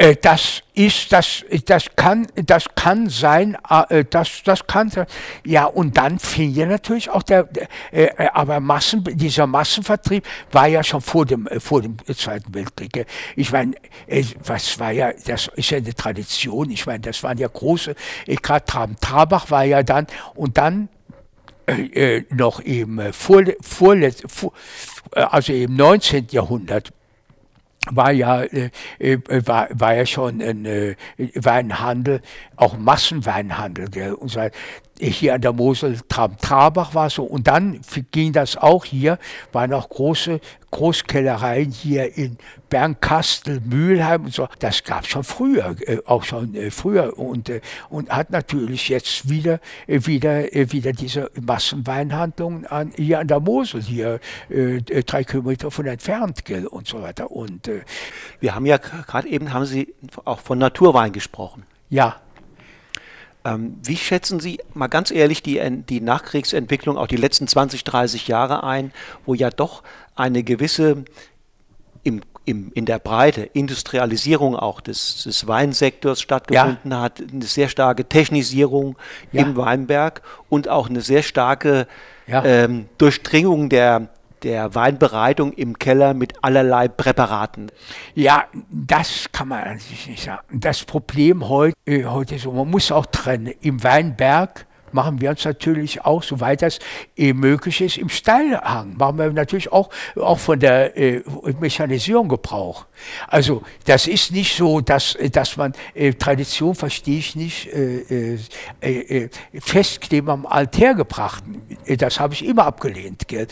Äh, das ist, das, das kann, das kann sein, äh, das, das kann sein. Ja, und dann fing ja natürlich auch der, äh, aber Massen, dieser Massenvertrieb war ja schon vor dem, vor dem Zweiten Weltkrieg. Ich meine, was war ja, das ist ja eine Tradition. Ich meine, das waren ja große, gerade Traben-Trabach war ja dann, und dann äh, noch im vor, vor, also im 19. Jahrhundert war ja, äh, äh, war, war ja schon ein äh, Weinhandel, auch Massenweinhandel. Und so, hier an der Mosel, Trabach war so. Und dann ging das auch hier, waren auch große Großkellereien hier in Bernkastel, Mülheim und so. Das gab es schon früher, äh, auch schon äh, früher. Und, äh, und hat natürlich jetzt wieder, äh, wieder, äh, wieder diese Massenweinhandlungen an, hier an der Mosel, hier äh, drei Kilometer von entfernt, gell, und so weiter. Und, Wir haben ja gerade eben, haben Sie auch von Naturwein gesprochen. Ja. Ähm, wie schätzen Sie mal ganz ehrlich die, die Nachkriegsentwicklung, auch die letzten 20, 30 Jahre ein, wo ja doch eine gewisse im, im, in der Breite Industrialisierung auch des, des Weinsektors stattgefunden ja. hat, eine sehr starke Technisierung ja. im Weinberg und auch eine sehr starke ja. ähm, Durchdringung der, der Weinbereitung im Keller mit allerlei Präparaten. Ja, das kann man eigentlich nicht sagen. Das Problem heute, äh, heute so, man muss auch trennen. Im Weinberg machen wir uns natürlich auch, soweit das äh, möglich ist, im Steilhang. Machen wir natürlich auch, auch von der äh, Mechanisierung Gebrauch. Also das ist nicht so, dass, dass man, äh, Tradition verstehe ich nicht, äh, äh, äh Festkleben am Altar gebracht. Das habe ich immer abgelehnt. Gell.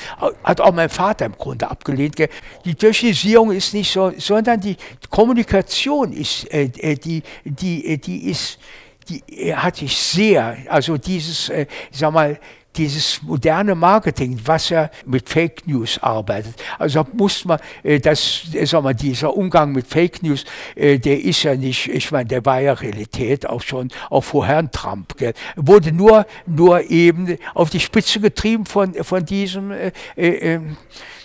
Hat auch mein Vater im Grunde abgelehnt. Gell. Die Technisierung ist nicht so, sondern die Kommunikation ist, äh, die, die, die ist, die hatte ich sehr, also dieses, äh, sag mal, dieses moderne Marketing, was ja mit Fake News arbeitet. Also muss man, äh, das, äh, sag mal, dieser Umgang mit Fake News, äh, der ist ja nicht, ich meine, der war ja Realität auch schon, auch vor Herrn Trump. Gell. Wurde nur, nur eben auf die Spitze getrieben von, von diesem, äh, ähm,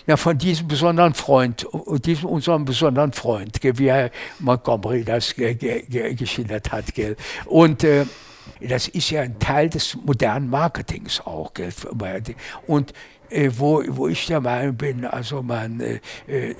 ja, von diesem besonderen Freund, diesem unserem besonderen Freund, wie Herr Montgomery das ge, ge, geschildert hat. Gell. Und äh, das ist ja ein Teil des modernen Marketings auch. Gell. Und äh, wo, wo ich der Meinung bin, also man, äh, äh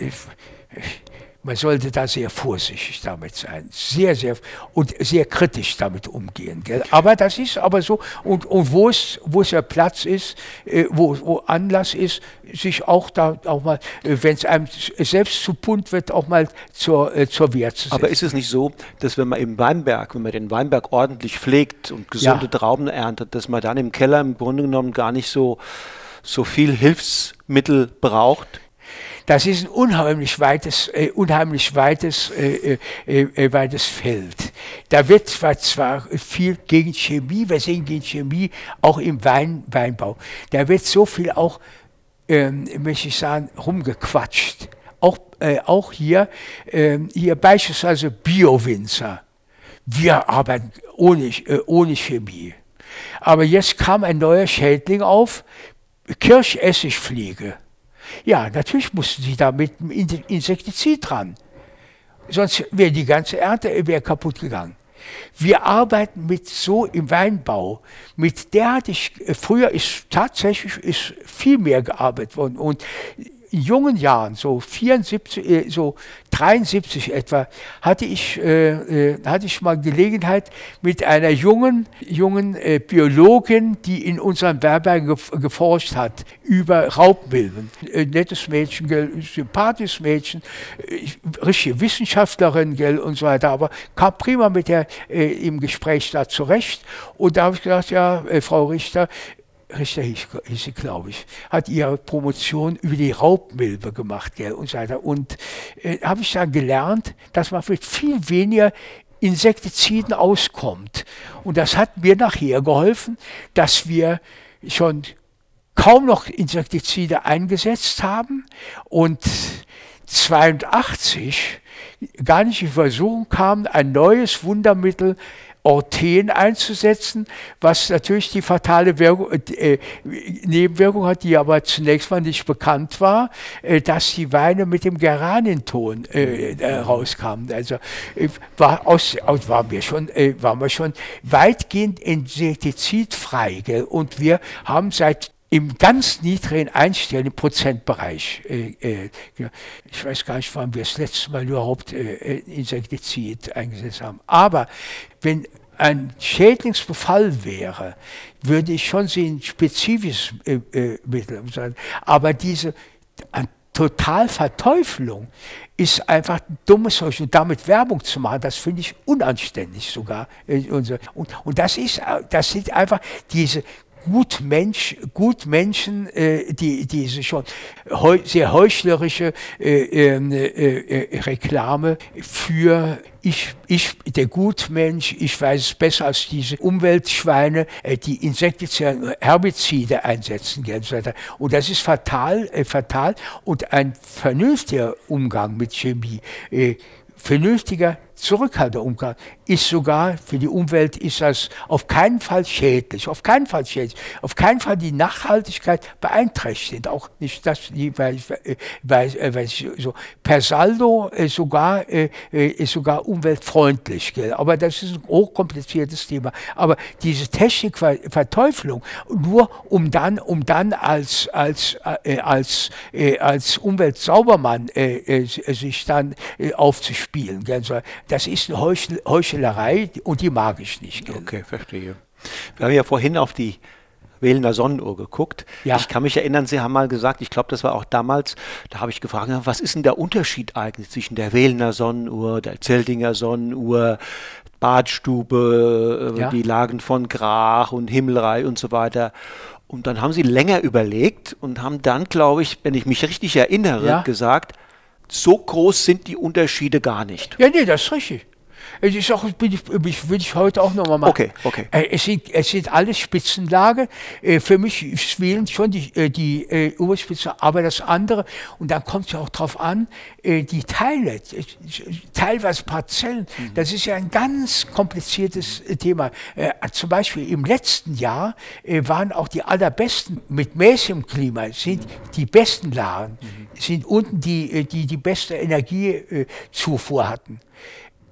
man sollte da sehr vorsichtig damit sein, sehr, sehr und sehr kritisch damit umgehen. Gell? Aber das ist aber so, und, und wo es, wo es ja Platz ist, äh, wo, wo Anlass ist, sich auch da auch mal, äh, wenn es einem selbst zu bunt wird, auch mal zur, äh, zur Wehr zu setzen. Aber ist es nicht so, dass wenn man im Weinberg, wenn man den Weinberg ordentlich pflegt und gesunde ja. Trauben erntet, dass man dann im Keller im Grunde genommen gar nicht so, so viel Hilfsmittel braucht? Das ist ein unheimlich weites, äh, unheimlich weites, äh, äh, äh, weites Feld. Da wird zwar, zwar viel gegen Chemie, wir sehen gegen Chemie auch im Wein, Weinbau. Da wird so viel auch, ähm, möchte ich sagen, rumgequatscht. Auch, äh, auch hier, ähm, hier beispielsweise Bio-Winzer. Wir arbeiten ohne, äh, ohne Chemie. Aber jetzt kam ein neuer Schädling auf, Kirschessigfliege. Ja, natürlich mussten sie da mit einem Insektizid dran. Sonst wäre die ganze Ernte wär kaputt gegangen. Wir arbeiten mit so im Weinbau, mit der hatte ich, früher ist tatsächlich ist viel mehr gearbeitet worden. Und in jungen Jahren, so 74, äh, so 73 etwa, hatte ich, äh, äh, hatte ich mal Gelegenheit mit einer jungen, jungen äh, Biologin, die in unserem Werberg geforscht hat, über Raubmilben. Äh, nettes Mädchen, gell, sympathisches Mädchen, äh, richtige Wissenschaftlerin gell, und so weiter, aber kam prima mit der im Gespräch da zurecht. Und da habe ich gesagt, ja, Frau Richter, Richter hieß, sie, glaube ich, hat ihre Promotion über die Raubmilbe gemacht gell, und so weiter. Und äh, habe ich dann gelernt, dass man mit viel weniger Insektiziden auskommt. Und das hat mir nachher geholfen, dass wir schon kaum noch Insektizide eingesetzt haben und 82 gar nicht in Versuchung kam, ein neues Wundermittel Orthen einzusetzen, was natürlich die fatale Wirkung, äh, Nebenwirkung hat, die aber zunächst mal nicht bekannt war, äh, dass die Weine mit dem Geranienton äh, äh rauskamen. Also äh, war aus, waren wir schon, äh, waren wir schon weitgehend insektizidfrei. Gell? Und wir haben seit im ganz niedrigen einstelligen Prozentbereich. Äh, äh, ich weiß gar nicht, wann wir das letzte Mal überhaupt äh, Insektizid eingesetzt haben. Aber wenn ein Schädlingsbefall wäre, würde ich schon sehen, spezifisches äh, äh, Mittel sein. Aber diese Totalverteufelung ist einfach dummes Zeug und damit Werbung zu machen, das finde ich unanständig sogar. Äh, und, und das ist, das sind einfach diese Gutmensch, Gutmenschen, äh, die diese schon heu, sehr heuchlerische äh, ähm, äh, äh, Reklame für ich, ich, der Gutmensch, ich weiß es besser als diese Umweltschweine, äh, die Insektizide, Herbizide einsetzen. Und das ist fatal, äh, fatal. Und ein vernünftiger Umgang mit Chemie, vernünftiger zurückhaltender Umgang ist sogar für die Umwelt ist das auf keinen Fall schädlich, auf keinen Fall schädlich, auf keinen Fall die Nachhaltigkeit beeinträchtigt, auch nicht das, weil, weil, äh, weil so per Saldo äh, sogar äh, ist sogar umweltfreundlich, gell? aber das ist ein hochkompliziertes Thema. Aber diese Technikverteuflung nur um dann um dann als als als als Umweltsaubermann sich dann aufzuspielen, gell? Das ist eine Heuchel Heuchelerei und die mag ich nicht. Gell? Okay, verstehe. Wir haben ja vorhin auf die Wählender Sonnenuhr geguckt. Ja. Ich kann mich erinnern, Sie haben mal gesagt, ich glaube, das war auch damals, da habe ich gefragt, was ist denn der Unterschied eigentlich zwischen der Wählender Sonnenuhr, der Zeltinger Sonnenuhr, Badstube, äh, ja. die Lagen von Grach und Himmelreich und so weiter. Und dann haben Sie länger überlegt und haben dann, glaube ich, wenn ich mich richtig erinnere, ja. gesagt, so groß sind die Unterschiede gar nicht. Ja, nee, das ist richtig. Es ist auch, bin ich, will ich heute auch nochmal machen. Okay, okay. Äh, es sind, es sind alles Spitzenlage. Äh, für mich spielen schon die, äh, die Oberspitze, aber das andere, und dann kommt es ja auch darauf an, die Teile, teilweise Parzellen, mhm. das ist ja ein ganz kompliziertes Thema. Zum Beispiel im letzten Jahr waren auch die allerbesten mit mäßigem Klima, sind die besten Lagen, mhm. Sind unten die, die die beste Energiezufuhr hatten.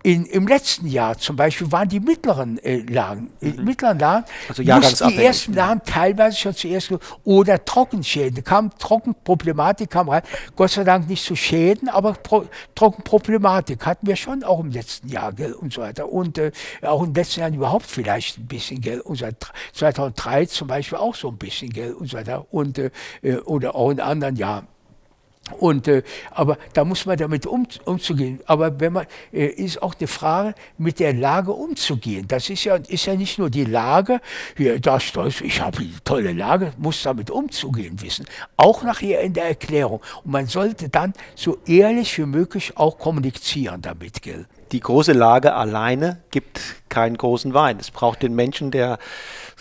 In, Im letzten Jahr zum Beispiel waren die mittleren äh, Lagen, äh, mhm. mittleren Lagen, also mussten die ersten Lagen teilweise schon zuerst oder Trockenschäden, kam Trockenproblematik kam rein, Gott sei Dank nicht zu Schäden, aber Pro, Trockenproblematik hatten wir schon auch im letzten Jahr gell, und so weiter und äh, auch im letzten Jahr überhaupt vielleicht ein bisschen gell, und so weiter. 2003 zum Beispiel auch so ein bisschen gell, und so weiter und äh, äh oder auch in anderen Jahren. Und, äh, aber da muss man damit um, umzugehen. Aber wenn man, äh, ist auch eine Frage, mit der Lage umzugehen. Das ist ja, ist ja nicht nur die Lage, hier, das, das, ich habe eine tolle Lage, muss damit umzugehen wissen. Auch nachher in der Erklärung. Und man sollte dann so ehrlich wie möglich auch kommunizieren damit, gell? Die große Lage alleine gibt keinen großen Wein. Es braucht den Menschen, der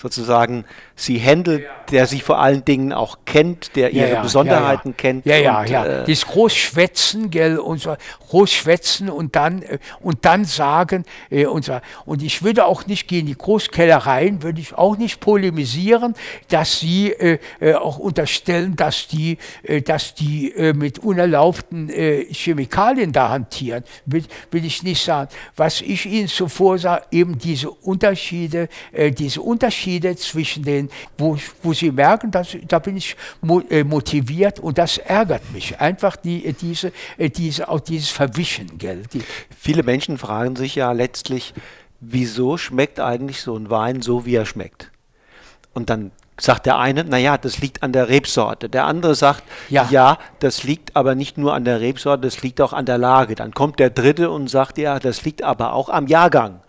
sozusagen sie handelt, der sie vor allen Dingen auch kennt, der ihre ja, Besonderheiten ja, kennt. Ja, ja, und, ja. Äh, Dieses Großschwätzen, gell, und so, Großschwätzen und dann, äh, und dann sagen, äh, und, so, und ich würde auch nicht gehen, die Großkellereien würde ich auch nicht polemisieren, dass sie äh, äh auch unterstellen, dass die, dass die mit unerlaubten Chemikalien da hantieren. Will, will ich nicht ich sagen, was ich Ihnen zuvor sage, eben diese Unterschiede, äh, diese Unterschiede zwischen den, wo, wo Sie merken, dass, da bin ich äh, motiviert und das ärgert mich. Einfach die, äh, diese, diese, auch dieses Verwischen. Gell? Die Viele Menschen fragen sich ja letztlich, wieso schmeckt eigentlich so ein Wein so, wie er schmeckt? Und dann sagt der eine, naja, das liegt an der Rebsorte. Der andere sagt, ja. ja. das liegt aber nicht nur an der Rebsorte, das liegt auch an der Lage. Dann kommt der dritte und sagt, ja, das liegt aber auch am Jahrgang.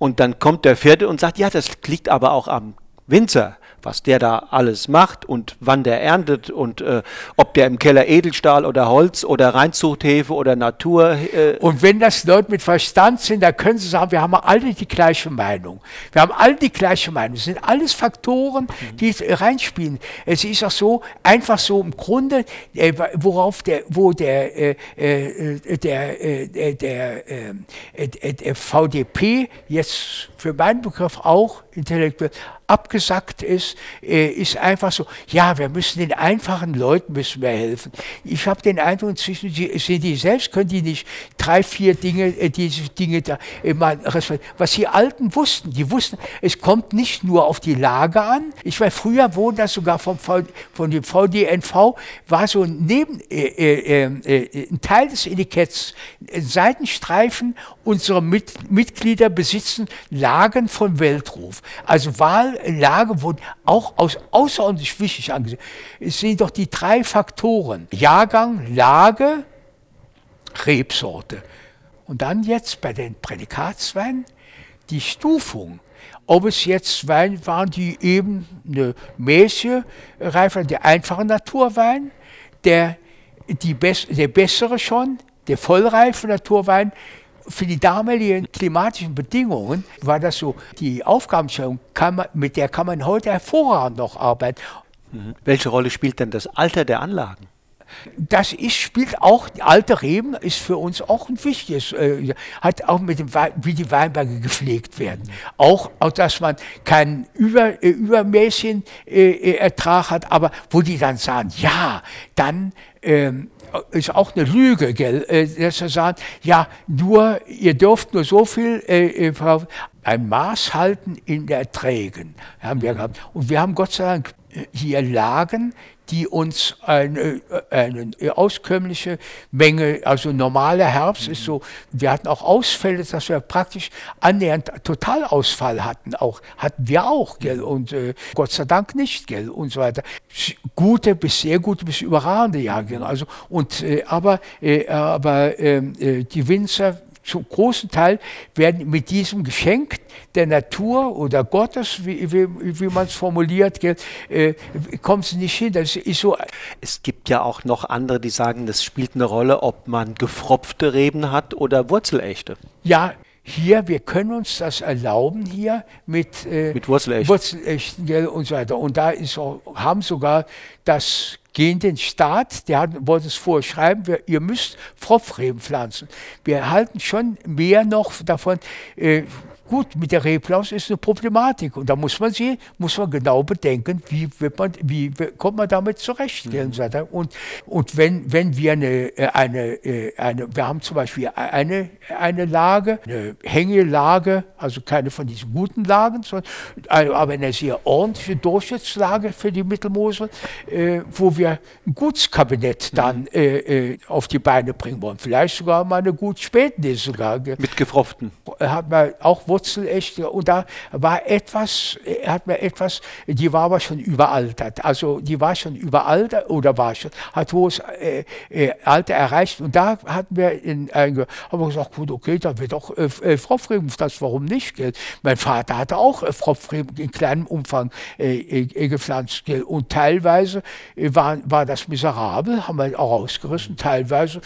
Und dann kommt der vierte und sagt, ja, das liegt aber auch am Winzer was der da alles macht und wann der erntet und äh, ob der im Keller Edelstahl oder Holz oder Reinzuchthefe oder Natur. Äh und wenn das Leute mit Verstand sind, dann können sie sagen, wir haben alle die gleiche Meinung. Wir haben alle die gleiche Meinung. Das sind alles Faktoren, die reinspielen. Es ist auch so, einfach so im Grunde, äh, worauf der, wo der, äh, äh der, äh, der, äh, der VDP jetzt für meinen Begriff auch intellektuell abgesackt ist, äh, ist einfach so, ja, wir müssen den einfachen Leuten müssen wir helfen. Ich habe den Eindruck, inzwischen sind die selbst, können die nicht drei, vier Dinge, äh, diese Dinge da immer Was die Alten wussten, die wussten, es kommt nicht nur auf die Lage an. Ich meine, früher wurde das sogar vom v, von dem VDNV, war so ein, Neben, äh, äh, äh, ein Teil des Etiketts, Seitenstreifen unserer Mit Mitglieder besitzen Lagen von Weltruf. Also Wahllage wurden auch als außerordentlich wichtig angesehen. Es sind doch die drei Faktoren. Jahrgang, Lage, Rebsorte. Und dann jetzt bei den Prädikatsweinen die Stufung. Ob es jetzt Weine waren, die eben eine mäßige Reife, der einfache Naturwein, der, die, der bessere schon, der vollreife Naturwein, für die damaligen klimatischen Bedingungen war das so, die Aufgabenstellung, man, mit der kann man heute hervorragend noch arbeiten. Mhm. Welche Rolle spielt denn das Alter der Anlagen? Das ist, spielt auch, alte Reben ist für uns auch ein wichtiges, äh, hat auch mit dem, wie die Weinberge gepflegt werden. Auch, auch dass man keinen über, äh, übermäßigen äh, äh, Ertrag hat, aber wo die dann sagen, ja, dann ähm, ist auch eine Lüge, gell? Äh, dass sie sagen, ja, nur, ihr dürft nur so viel, äh, äh ein Maß halten in Erträgen, haben wir gehabt. Und wir haben Gott sei Dank hier Lagen, die uns eine, eine auskömmliche Menge, also normaler Herbst ist so, wir hatten auch Ausfälle, dass wir praktisch annähernd Totalausfall hatten, auch, hatten wir auch, gell, und äh, Gott sei Dank nicht, gell, und so weiter. Gute bis sehr gute bis überragende Jahre, also, und, äh, aber, äh, aber ähm, äh, die Winzer zum großen Teil werden mit diesem Geschenk der Natur oder Gottes, wie, wie, wie man es formuliert, äh, kommt es nicht hin. Das ist so. Es gibt ja auch noch andere, die sagen, das spielt eine Rolle, ob man gefropfte Reben hat oder wurzelechte. Ja, hier, wir können uns das erlauben hier mit, äh, mit Wurzelechten. Wurzelechten und so weiter. Und da ist auch, haben sogar das gehen den Staat, der wollte es vorschreiben, wir, ihr müsst Pfropfreben pflanzen. Wir halten schon mehr noch davon, äh, Gut, mit der Reblaus ist eine Problematik und da muss man sie, muss man genau bedenken, wie, wird man, wie kommt man damit zurecht. Mhm. Und, und wenn, wenn wir eine, äh, eine, äh, eine, wir haben zum Beispiel eine, eine Lage, eine Hängelage, also keine von diesen guten Lagen, sondern, aber eine sehr ordentliche Durchschnittslage für die Mittelmosel, äh, wo wir ein Gutskabinett dann mhm. äh, auf die Beine bringen wollen. Vielleicht sogar mal eine gut Spätlese sogar. Mit gefropften. Hat man auch Wurzelecht. Und da war etwas, hat mir etwas, die war aber schon überaltert. Also die war schon überaltert oder war schon, hat hohes äh, äh, Alter erreicht. Und da hatten wir in, äh, haben wir gesagt, gut, okay, da wird auch äh, äh Pfropfreben, das warum nicht? Gell? Mein Vater hatte auch äh, Pfropfreben in kleinem Umfang äh, äh, gepflanzt. Gell? Und teilweise äh, war, war das miserabel, haben wir auch ausgerissen. Teilweise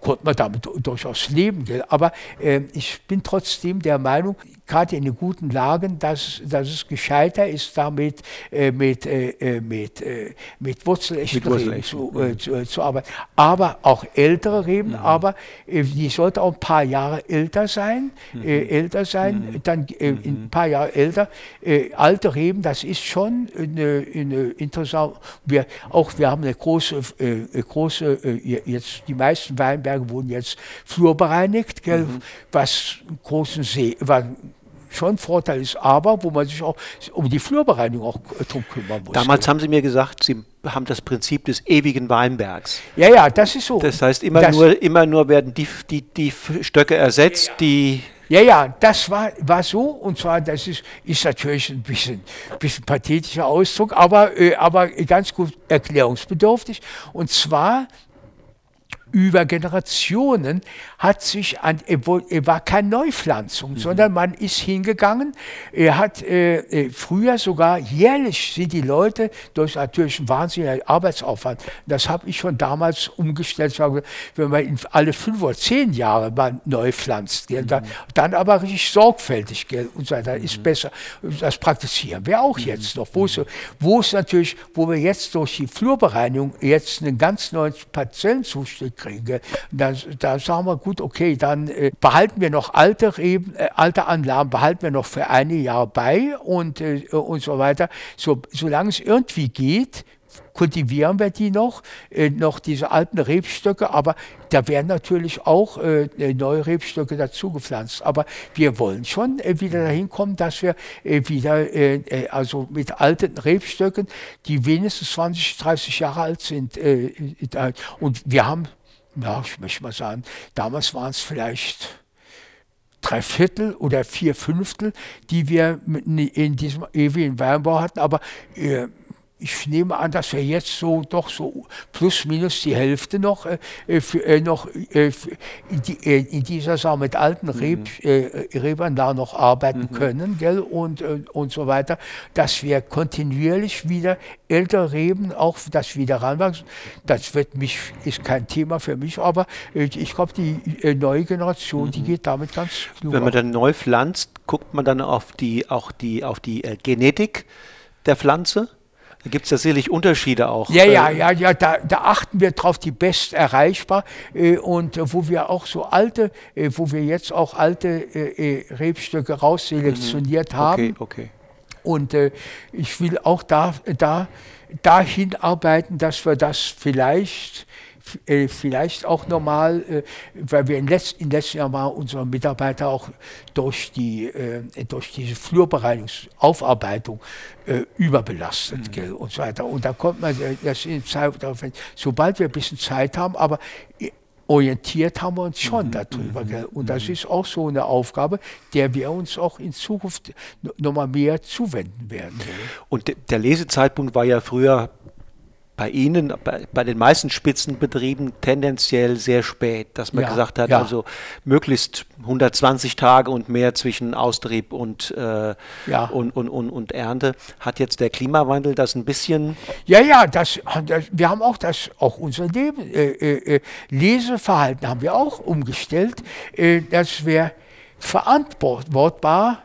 konnte man damit durchaus leben. Gell? Aber äh, ich bin trotzdem der Meinung, gerade in den guten Lagen, dass, dass es gescheiter ist, damit äh, mit, äh, äh mit, äh, mit wurzelechten Reben zu, äh, zu, äh, zu, arbeiten. Aber auch ältere Reben, mhm. aber die sollte auch ein paar Jahre älter sein, mhm. älter sein, mhm. dann mhm. ein paar Jahre älter. alte Reben, das ist schon eine, eine interessante, wir, auch wir haben eine große, große jetzt die meisten Weinberge wurden jetzt flurbereinigt, gell, mhm. was großen See, was schon ein Vorteil ist, aber wo man sich auch um die Flurbereinigung auch drum kümmern muss. Damals haben Sie mir gesagt, Sie haben das Prinzip des ewigen Weinbergs. Ja, ja, das ist so. Das heißt, immer, das nur, immer nur werden die, die, die Stöcke ersetzt, ja, ja. die ja, ja, das war, war so. Und zwar, das ist, ist natürlich ein bisschen, bisschen pathetischer Ausdruck, aber, äh, aber ganz gut erklärungsbedürftig. Und zwar über Generationen hat sich an, war keine Neupflanzung, mhm. sondern man ist hingegangen, er hat äh, äh, früher sogar jährlich sind die Leute durch natürlich einen wahnsinnigen Arbeitsaufwand, das habe ich schon damals umgestellt, wenn man alle fünf oder zehn Jahre mal neu pflanzt, mhm. dann, dann, aber richtig sorgfältig gell, und so weiter, mhm. ist besser. Das praktizieren wir auch mhm. jetzt noch, wo es, wo es natürlich, wo wir jetzt durch die Flurbereinigung jetzt einen ganz neuen Parzellenzustand kriege, da, da sagen wir, gut, okay, dann äh, behalten wir noch alte Reben, äh, alte Anlagen, behalten wir noch für einige Jahre bei und, äh, und so weiter. So, solange es irgendwie geht, kultivieren wir die noch, äh, noch diese alten Rebstöcke, aber da werden natürlich auch äh, neue Rebstöcke dazu gepflanzt. Aber wir wollen schon äh, wieder dahin kommen, dass wir äh, wieder, äh, äh, also mit alten Rebstöcken, die wenigstens 20, 30 Jahre alt sind, und wir haben ja, ich möchte mal sagen, damals waren es vielleicht drei Viertel oder vier Fünftel, die wir in diesem ewigen Weinbau hatten. Aber äh, ich nehme an, dass wir jetzt so doch so plus minus die Hälfte noch, äh, äh für, äh, noch äh, in, die, äh, in, dieser Sache mit alten mhm. Reb, äh, Rebern da noch arbeiten mhm. können, gell, und, und so weiter, dass wir kontinuierlich wieder ältere Reben, auch das wieder ranwachsen. Das wird mich, ist kein Thema für mich, aber ich glaube, die neue Generation, mhm. die geht damit ganz gut. Wenn man dann neu pflanzt, guckt man dann auf die, auch die, auf die Genetik der Pflanze? Da gibt es ja sicherlich Unterschiede auch. Ja, ja, äh, ja, ja, da, da achten wir drauf, die best erreichbar äh, und wo wir auch so alte, äh, wo wir jetzt auch alte äh, Rebstöcke rausselektioniert mhm. haben. Okay, okay. Und ich will auch da, da dahin arbeiten, dass wir das vielleicht äh, vielleicht auch normal, äh, weil wir im letzten Jahr mal unsere Mitarbeiter auch durch, die, äh, durch diese Flurbereinigungsaufarbeitung äh, überbelastet mhm. und so weiter. Und da kommt man, äh, das in Zeit, sobald wir ein bisschen Zeit haben, aber orientiert haben wir uns schon mhm. darüber. Gell? Und das mhm. ist auch so eine Aufgabe, der wir uns auch in Zukunft nochmal mehr zuwenden werden. Gell? Und der Lesezeitpunkt war ja früher bei Ihnen, bei, bei, den meisten Spitzenbetrieben tendenziell sehr spät, dass man ja, gesagt hat, ja. also möglichst 120 Tage und mehr zwischen Austrieb und, äh, ja. und, und, und, und, Ernte. Hat jetzt der Klimawandel das ein bisschen? Ja, ja, das, das wir haben auch das, auch unser Leben, äh, äh, äh Leseverhalten haben wir auch umgestellt, äh, dass wir verantwortbar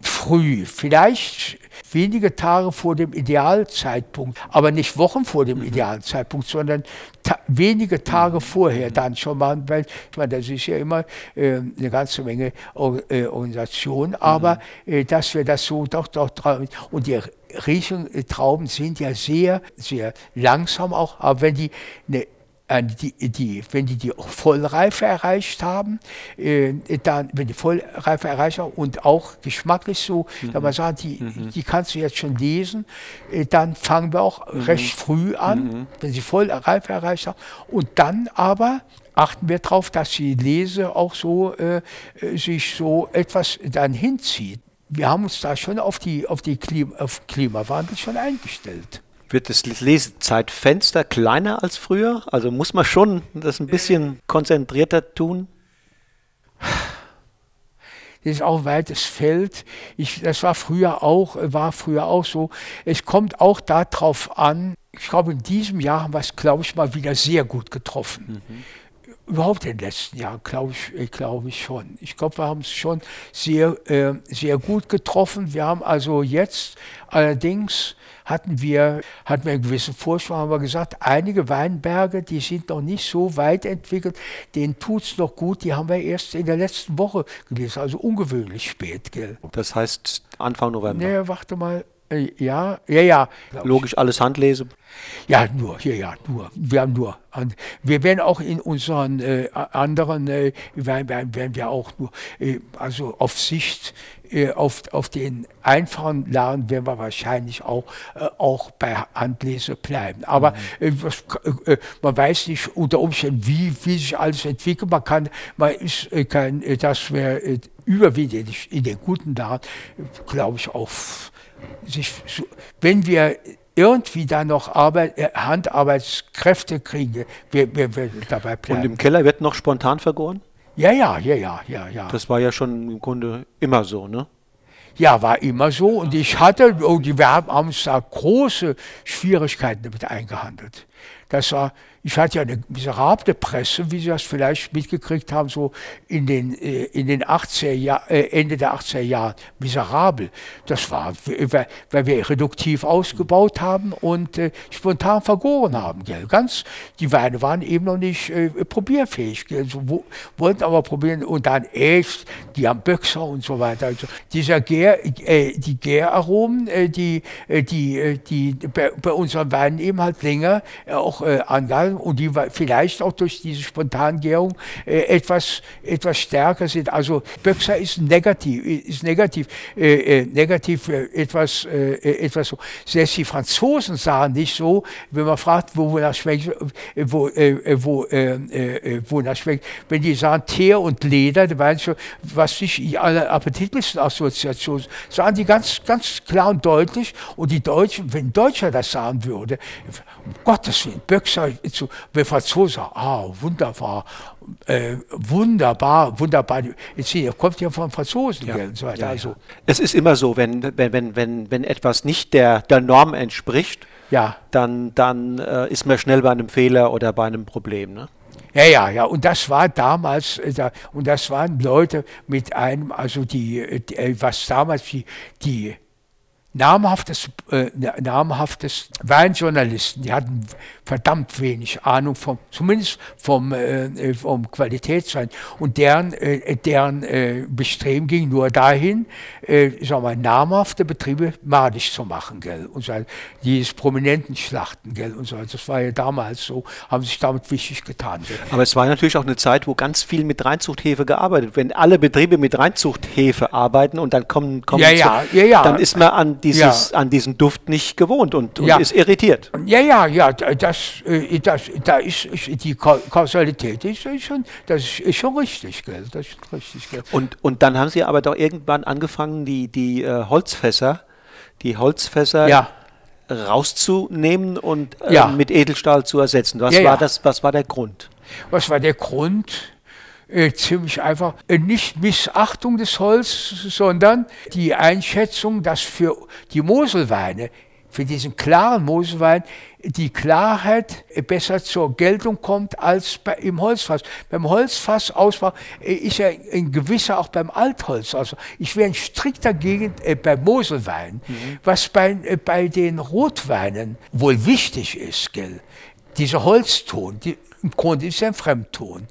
früh, vielleicht wenige Tage vor dem Idealzeitpunkt, aber nicht Wochen vor dem mhm. Idealzeitpunkt, sondern ta wenige Tage mhm. vorher dann schon mal, weil ich meine, das ist ja immer äh, eine ganze Menge Or äh, Organisation, aber mhm. äh, dass wir das so doch, doch, und die Riechentrauben sind ja sehr, sehr langsam auch, aber wenn die eine die, die, wenn die die Vollreife erreicht haben, äh, dann, wenn die Vollreife erreicht haben und auch geschmacklich so, mhm. da man sagt, die, mhm. die kannst du jetzt schon lesen, äh, dann fangen wir auch mhm. recht früh an, mhm. wenn sie Vollreife erreicht haben. Und dann aber achten wir darauf, dass die Lese auch so äh, sich so etwas dann hinzieht. Wir haben uns da schon auf die, auf die Klima, auf Klimawandel schon eingestellt. Wird das Lesezeitfenster kleiner als früher? Also muss man schon das ein bisschen konzentrierter tun? Das ist auch ein weites Feld. Ich, das war früher auch, war früher auch so. Es kommt auch darauf an, ich glaube, in diesem Jahr haben wir es, glaube ich, mal wieder sehr gut getroffen. Mhm Überhaupt in den letzten Jahren, glaube ich, glaube ich schon. Ich glaube, wir haben es schon sehr, äh, sehr gut getroffen. Wir haben also jetzt allerdings hatten wir, hatten wir einen gewissen Vorsprung, haben wir gesagt, einige Weinberge, die sind noch nicht so weit entwickelt, denen tut es noch gut, die haben wir erst in der letzten Woche gelesen, also ungewöhnlich spät, gell? Das heißt Anfang November. Nee, warte mal, ja, ja, ja. Logisch alles Handlese. Ja, nur, ja, ja, nur. Wir haben nur. Wir werden auch in unseren äh, anderen, äh, werden, werden wir auch nur, äh, also auf Sicht, äh, auf, auf den einfachen Laden werden wir wahrscheinlich auch, äh, auch bei Handlese bleiben. Aber mhm. was, man weiß nicht unter Umständen, wie, wie sich alles entwickelt. Man kann, man ist kein, dass wir überwiegend in den guten Laden, glaube ich, auf sich, wenn wir irgendwie da noch Arbeit, äh, Handarbeitskräfte kriegen, wir, wir, wir dabei bleiben. Und im Keller wird noch spontan vergoren? Ja, ja, ja, ja, ja, ja. Das war ja schon im Grunde immer so, ne? Ja, war immer so. Und ich hatte, und wir haben uns da große Schwierigkeiten damit eingehandelt. Das war, ich hatte ja eine miserable Presse, wie Sie das vielleicht mitgekriegt haben, so in den, äh, in den 80er Jahr, äh, Ende der 80er Jahre. Miserabel. Das war, weil wir reduktiv ausgebaut haben und äh, spontan vergoren haben. Gell. Ganz, die Weine waren eben noch nicht äh, probierfähig. Gell. Wo, wollten aber probieren und dann echt, die am Böxer und so weiter. Also dieser Gär, äh, die Gäraromen, äh, die, die, die bei, bei unseren Weinen eben halt länger auch angehalten und die vielleicht auch durch diese Spontangärung äh, etwas, etwas stärker sind. Also Böxer ist negativ, ist negativ, äh, äh negativ äh, etwas, äh, etwas so. Selbst die Franzosen sagen nicht so, wenn man fragt, wo, wo das schmeckt, wo, wo, wo das schmeckt, wenn die sagen Teer und Leder, da weiß schon, was sich die appetitlichsten Assoziationen, sagen die ganz, ganz klar und deutlich. Und die Deutschen, wenn Deutscher das sagen würde, um Gottes Willen, Böxer zu Franzosen, ah, wunderbar, äh, wunderbar, wunderbar. Jetzt kommt ja von Franzosen ja, und so weiter. Ja, also. Es ist immer so, wenn, wenn, wenn, wenn, wenn etwas nicht der, der Norm entspricht, ja. dann, dann äh, ist man schnell bei einem Fehler oder bei einem Problem. Ne? Ja, ja, ja. Und das war damals, äh, und das waren Leute mit einem, also die, die äh, was damals die, die namhaftes, äh, namhaftes Weinjournalisten, die hatten verdammt wenig Ahnung vom, zumindest vom, äh, vom Qualitätswein. Und deren, äh, deren äh, Bestreben ging nur dahin, äh, sagen wir, namhafte Betriebe madig zu machen, gell? Und so, dieses prominenten Schlachten, gell? Und so, das war ja damals so, haben sich damit wichtig getan. Gell? Aber es war natürlich auch eine Zeit, wo ganz viel mit Reinzuchthefe gearbeitet. Wenn alle Betriebe mit Reinzuchthefe arbeiten und dann kommen, kommen ja, ja, zu, ja, ja. dann ist man an dieses, ja. an diesen Duft nicht gewohnt und, und ja. ist irritiert. Ja, ja, ja, das, äh, das, da ist die Kausalität ist schon, das ist schon richtig, gell? Das ist richtig, gell? Und, und dann haben Sie aber doch irgendwann angefangen, die, die äh, Holzfässer, die Holzfässer ja. rauszunehmen und äh, mit Edelstahl zu ersetzen. Was, war Das, was war der Grund? Was war der Grund? Äh, ziemlich einfach äh, nicht Missachtung des Holz, sondern die Einschätzung, dass für die Moselweine, für diesen klaren Moselwein, die Klarheit besser zur Geltung kommt als bei, im Holzfass. Beim Holzfassausbau äh, ist ja ein gewisser auch beim Altholz. Also ich wäre ein strikt dagegen äh, bei Moselwein, mhm. was bei, äh, bei den Rotweinen wohl wichtig ist, gell? Dieser Holzton, die, im Grunde ist ein Fremdton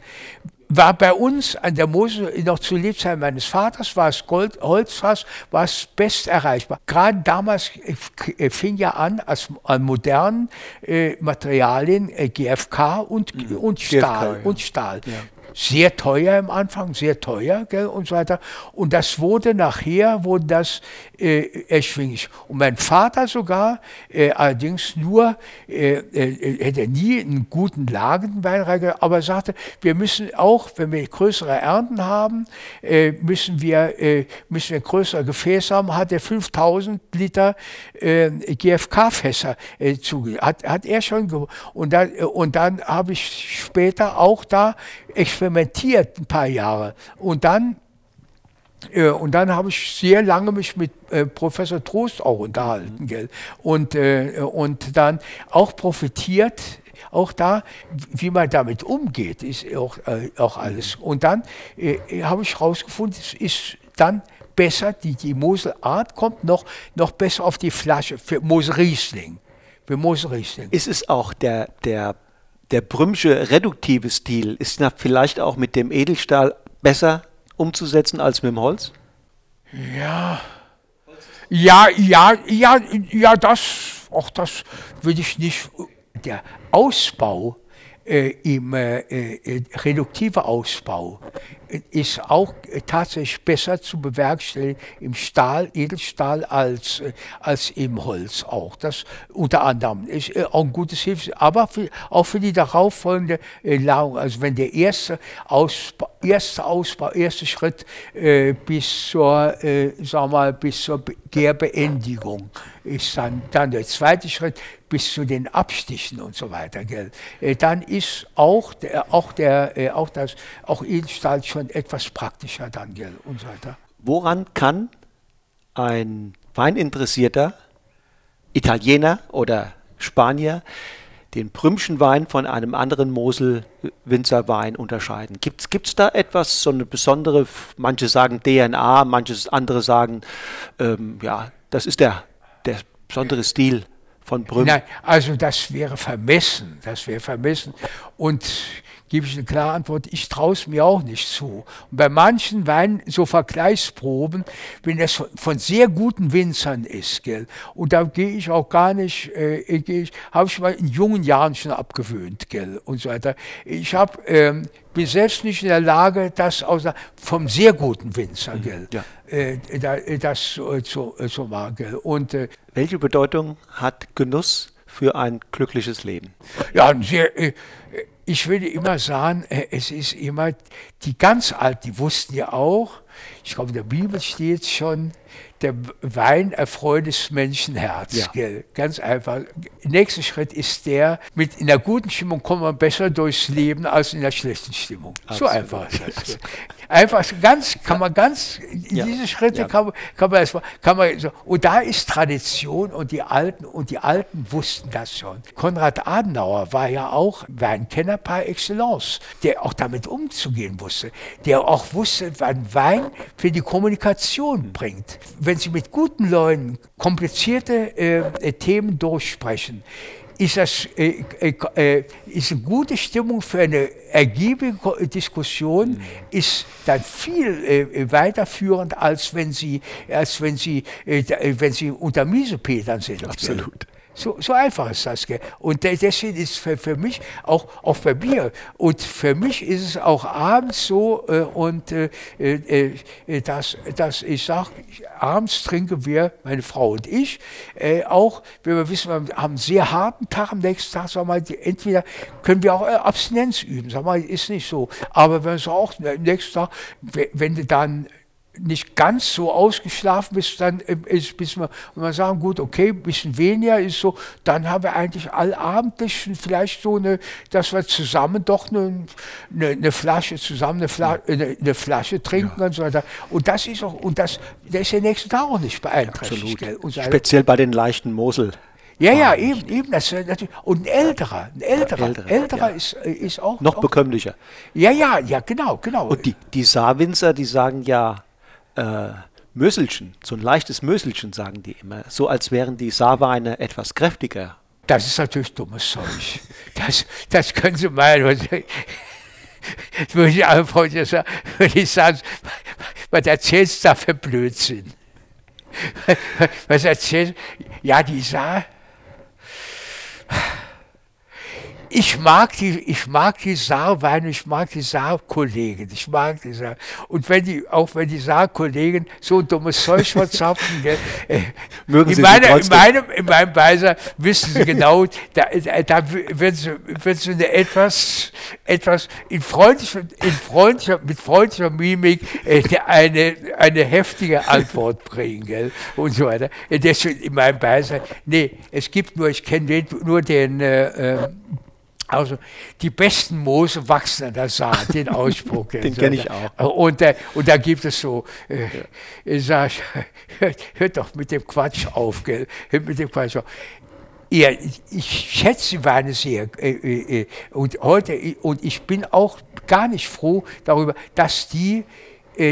war bei uns an der Mosel noch zu Lebzeiten meines Vaters, war es Gold, Holzfass, war es best erreichbar. Gerade damals fing ja an, als an modernen äh, Materialien äh, GFK und, mhm. und Stahl. GFK, ja. und Stahl. Ja sehr teuer am Anfang, sehr teuer gell, und so weiter. Und das wurde nachher, wurde das äh, erschwinglich. Und mein Vater sogar, äh, allerdings nur, äh, äh hätte nie einen guten Lagenwein reingehört, aber sagte, wir müssen auch, wenn wir größere Ernten haben, äh, müssen, wir, äh, müssen wir größere Gefäße haben, hat er 5000 Liter GFK-Fässer äh, zugegeben. Hat, hat er schon und dann, und dann habe ich später auch da experimentiert ein paar Jahre. Und dann, äh, und dann habe ich sehr lange mich mit äh, Professor Trost auch unterhalten. Mhm. Gell? Und, äh, und dann auch profitiert auch da, wie man damit umgeht, ist auch, äh, auch alles. Und dann äh, habe ich herausgefunden, es ist dann besser, die, die Moselart kommt noch, noch besser auf die Flasche für Mosel Riesling. Für Mosel Riesling. Ist es auch der, der, der Brümsche reduktive Stil, ist vielleicht auch mit dem Edelstahl besser umzusetzen als mit dem Holz? Ja. Ja, ja, ja, ja, das, auch das würde ich nicht. Der Ausbau äh, im äh, äh, reduktive Ausbau ist auch tatsächlich besser zu bewerkstelligen im Stahl, Edelstahl als, als im Holz auch. Das unter anderem ist auch ein gutes Hilfs, aber für, auch für die darauffolgende Lagerung. Also wenn der erste Ausbau, erste Ausbau, erste Schritt äh, bis zur, äh, sag mal, bis zur Gärbeendigung ist dann, dann der zweite Schritt bis zu den Abstichen und so weiter. Gell. Äh, dann ist auch der, auch der, äh, auch das, auch Edelstahl schon etwas praktischer dann gell, und so weiter. Woran kann ein Weininteressierter, Italiener oder Spanier den Prümschen Wein von einem anderen Mosel-Winzerwein unterscheiden? Gibt es da etwas, so eine besondere, manche sagen DNA, manche andere sagen, ähm, ja, das ist der, der besondere Stil von Brüm? Nein, also das wäre vermessen, das wäre vermessen. Und gebe ich eine klare Antwort, ich traue es mir auch nicht zu. Und bei manchen Weinen, so Vergleichsproben, wenn das von sehr guten Winzern ist, gell, und da gehe ich auch gar nicht, äh, ich, habe ich mal in jungen Jahren schon abgewöhnt, gell, und so weiter. Ich habe, ähm, bin selbst nicht in der Lage, das aus vom sehr guten Winzer, mhm, gell, ja. äh, das äh, zu, zu machen, gell. Und, äh, Welche Bedeutung hat Genuss für ein glückliches Leben? Ja, sehr, äh, ich würde immer sagen, äh, es ist immer, die ganz Alten, die wussten ja auch, ich glaube, in der Bibel steht schon, der Wein erfreut das Menschenherz. Ja. Gell? Ganz einfach. Nächster Schritt ist der, mit in der guten Stimmung kommt man besser durchs Leben als in der schlechten Stimmung. Absolut. So einfach ist das. Einfach ganz, kann man ganz, ja. diese Schritte ja. kann, man, kann man erstmal, kann man so, und da ist Tradition und die Alten, und die Alten wussten das schon. Konrad Adenauer war ja auch Weinkenner par excellence, der auch damit umzugehen wusste, der auch wusste, wann Wein für die Kommunikation bringt. Wenn Sie mit guten Leuten komplizierte äh, Themen durchsprechen, ist das äh, äh, äh, ist eine gute Stimmung für eine ergiebige Diskussion, mhm. ist dann viel äh, weiterführend, als wenn Sie, als wenn Sie, äh, äh, wenn Sie unter Miesepetern sind. Absolut. So, so einfach ist das. Gell? Und deswegen ist für, für mich auch, auch bei mir und für mich ist es auch abends so äh, und äh, äh, äh dass, dass ich sage, abends trinken wir, meine Frau und ich, äh, auch, wenn wir wissen, wir haben einen sehr harten Tag, am nächsten Tag, sagen wir mal, entweder können wir auch äh, Abstinenz üben, sagen wir mal, ist nicht so. Aber wenn es auch am nächsten Tag, wenn du dann nicht ganz so ausgeschlafen bist, dann äh, ist, bis wir, und wir sagen, gut, okay, ein bisschen weniger ist so, dann haben wir eigentlich allabendlich vielleicht so eine, dass wir zusammen doch eine, eine, eine Flasche, zusammen eine, Fla eine, eine Flasche trinken ja. und so weiter. Und das ist auch, und das, der ist der nächste Tag auch nicht beeinträchtigt. So Speziell bei den leichten Mosel. Ja, ja, eben, eben. Das, natürlich. Und ein älterer, ein älterer, älterer, älterer ja. ist, äh, ist auch. Noch auch, bekömmlicher. Ja, ja, ja, genau, genau. Und die, die Saarwinzer, die sagen ja, äh, Möselchen, so ein leichtes Möselchen sagen die immer, so als wären die Saarweine etwas kräftiger. Das ist natürlich dummes Zeug. Das, das können Sie meinen. würde ich einfach sagen, würde ich sagen, was erzählst du da für Blödsinn? Was erzählst Ja, die Saar ich mag die, ich mag die Saarweine, ich mag die Saarkollegen, ich mag die Saar. Und wenn die, auch wenn die Saarkollegen so dummes Zeug verzapfen, äh, Mögen in, meiner, in, meinem, in meinem Beisein wissen sie genau, da, da wird sie, wird sie eine etwas, etwas in freundlicher, in freundlicher, mit freundlicher Mimik äh, eine, eine heftige Antwort bringen, gell? und so weiter. Deswegen in meinem Beisein, nee, es gibt nur, ich kenne nur den, äh, äh also die besten Moose wachsen an der Saat, den Ausspruch. den kenne ich auch. Und, äh, und da gibt es so, äh, ich sag, hört, hört, doch mit dem Quatsch auf, gell? hört mit dem Quatsch auf. Ja, ich schätze die Weine sehr. Äh, äh, äh, und heute, und ich bin auch gar nicht froh darüber, dass die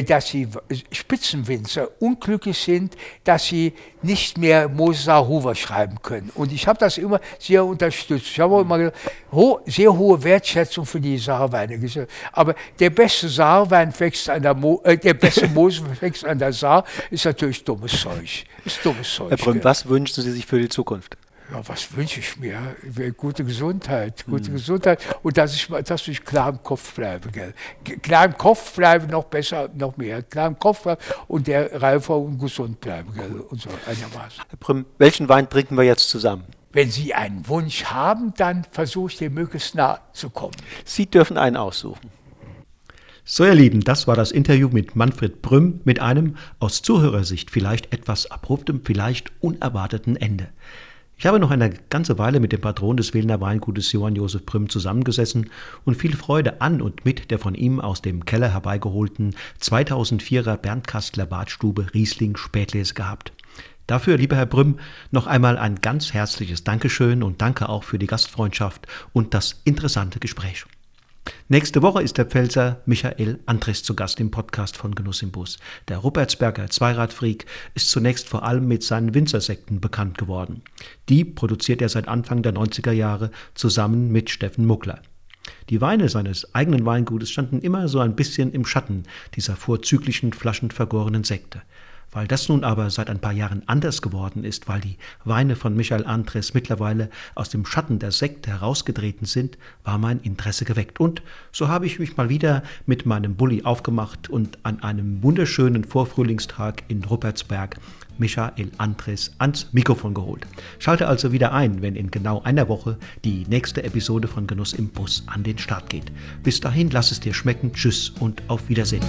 dass die Spitzenwinzer unglücklich sind, dass sie nicht mehr Moses Huber schreiben können. Und ich habe das immer sehr unterstützt. Ich habe immer ho sehr hohe Wertschätzung für die Saarweine gesagt. Aber der beste Saarwein wächst an der Mo äh, der beste Moses wächst an der Saar, ist natürlich dummes Zeug. Ist dummes Zeug. Herr Brüm, was wünschen Sie sich für die Zukunft? Ja, was wünsche ich mir? Gute Gesundheit, gute mhm. Gesundheit und dass ich, dass ich klar im Kopf bleibe. Gell? Klar im Kopf bleibe, noch besser, noch mehr. Klar im Kopf bleibe und der reifer und gesund bleiben. Gell? Und so einigermaßen. Herr Prim, welchen Wein trinken wir jetzt zusammen? Wenn Sie einen Wunsch haben, dann versuche ich dem möglichst nah zu kommen. Sie dürfen einen aussuchen. So, ihr Lieben, das war das Interview mit Manfred Brüm mit einem aus Zuhörersicht vielleicht etwas abruptem, vielleicht unerwarteten Ende. Ich habe noch eine ganze Weile mit dem Patron des Wilner Weingutes Johann Josef Prüm zusammengesessen und viel Freude an und mit der von ihm aus dem Keller herbeigeholten 2004er Bernd Kastler Badstube Riesling Spätlese gehabt. Dafür, lieber Herr Brüm, noch einmal ein ganz herzliches Dankeschön und danke auch für die Gastfreundschaft und das interessante Gespräch. Nächste Woche ist der Pfälzer Michael Andres zu Gast im Podcast von Genuss im Bus. Der Rupertsberger Zweiradfreak ist zunächst vor allem mit seinen Winzersekten bekannt geworden. Die produziert er seit Anfang der 90er Jahre zusammen mit Steffen Muckler. Die Weine seines eigenen Weingutes standen immer so ein bisschen im Schatten dieser vorzüglichen flaschenvergorenen Sekte. Weil das nun aber seit ein paar Jahren anders geworden ist, weil die Weine von Michael Andres mittlerweile aus dem Schatten der Sekte herausgetreten sind, war mein Interesse geweckt. Und so habe ich mich mal wieder mit meinem Bulli aufgemacht und an einem wunderschönen Vorfrühlingstag in Ruppertsberg Michael Andres ans Mikrofon geholt. Schalte also wieder ein, wenn in genau einer Woche die nächste Episode von Genuss im Bus an den Start geht. Bis dahin, lass es dir schmecken. Tschüss und auf Wiedersehen.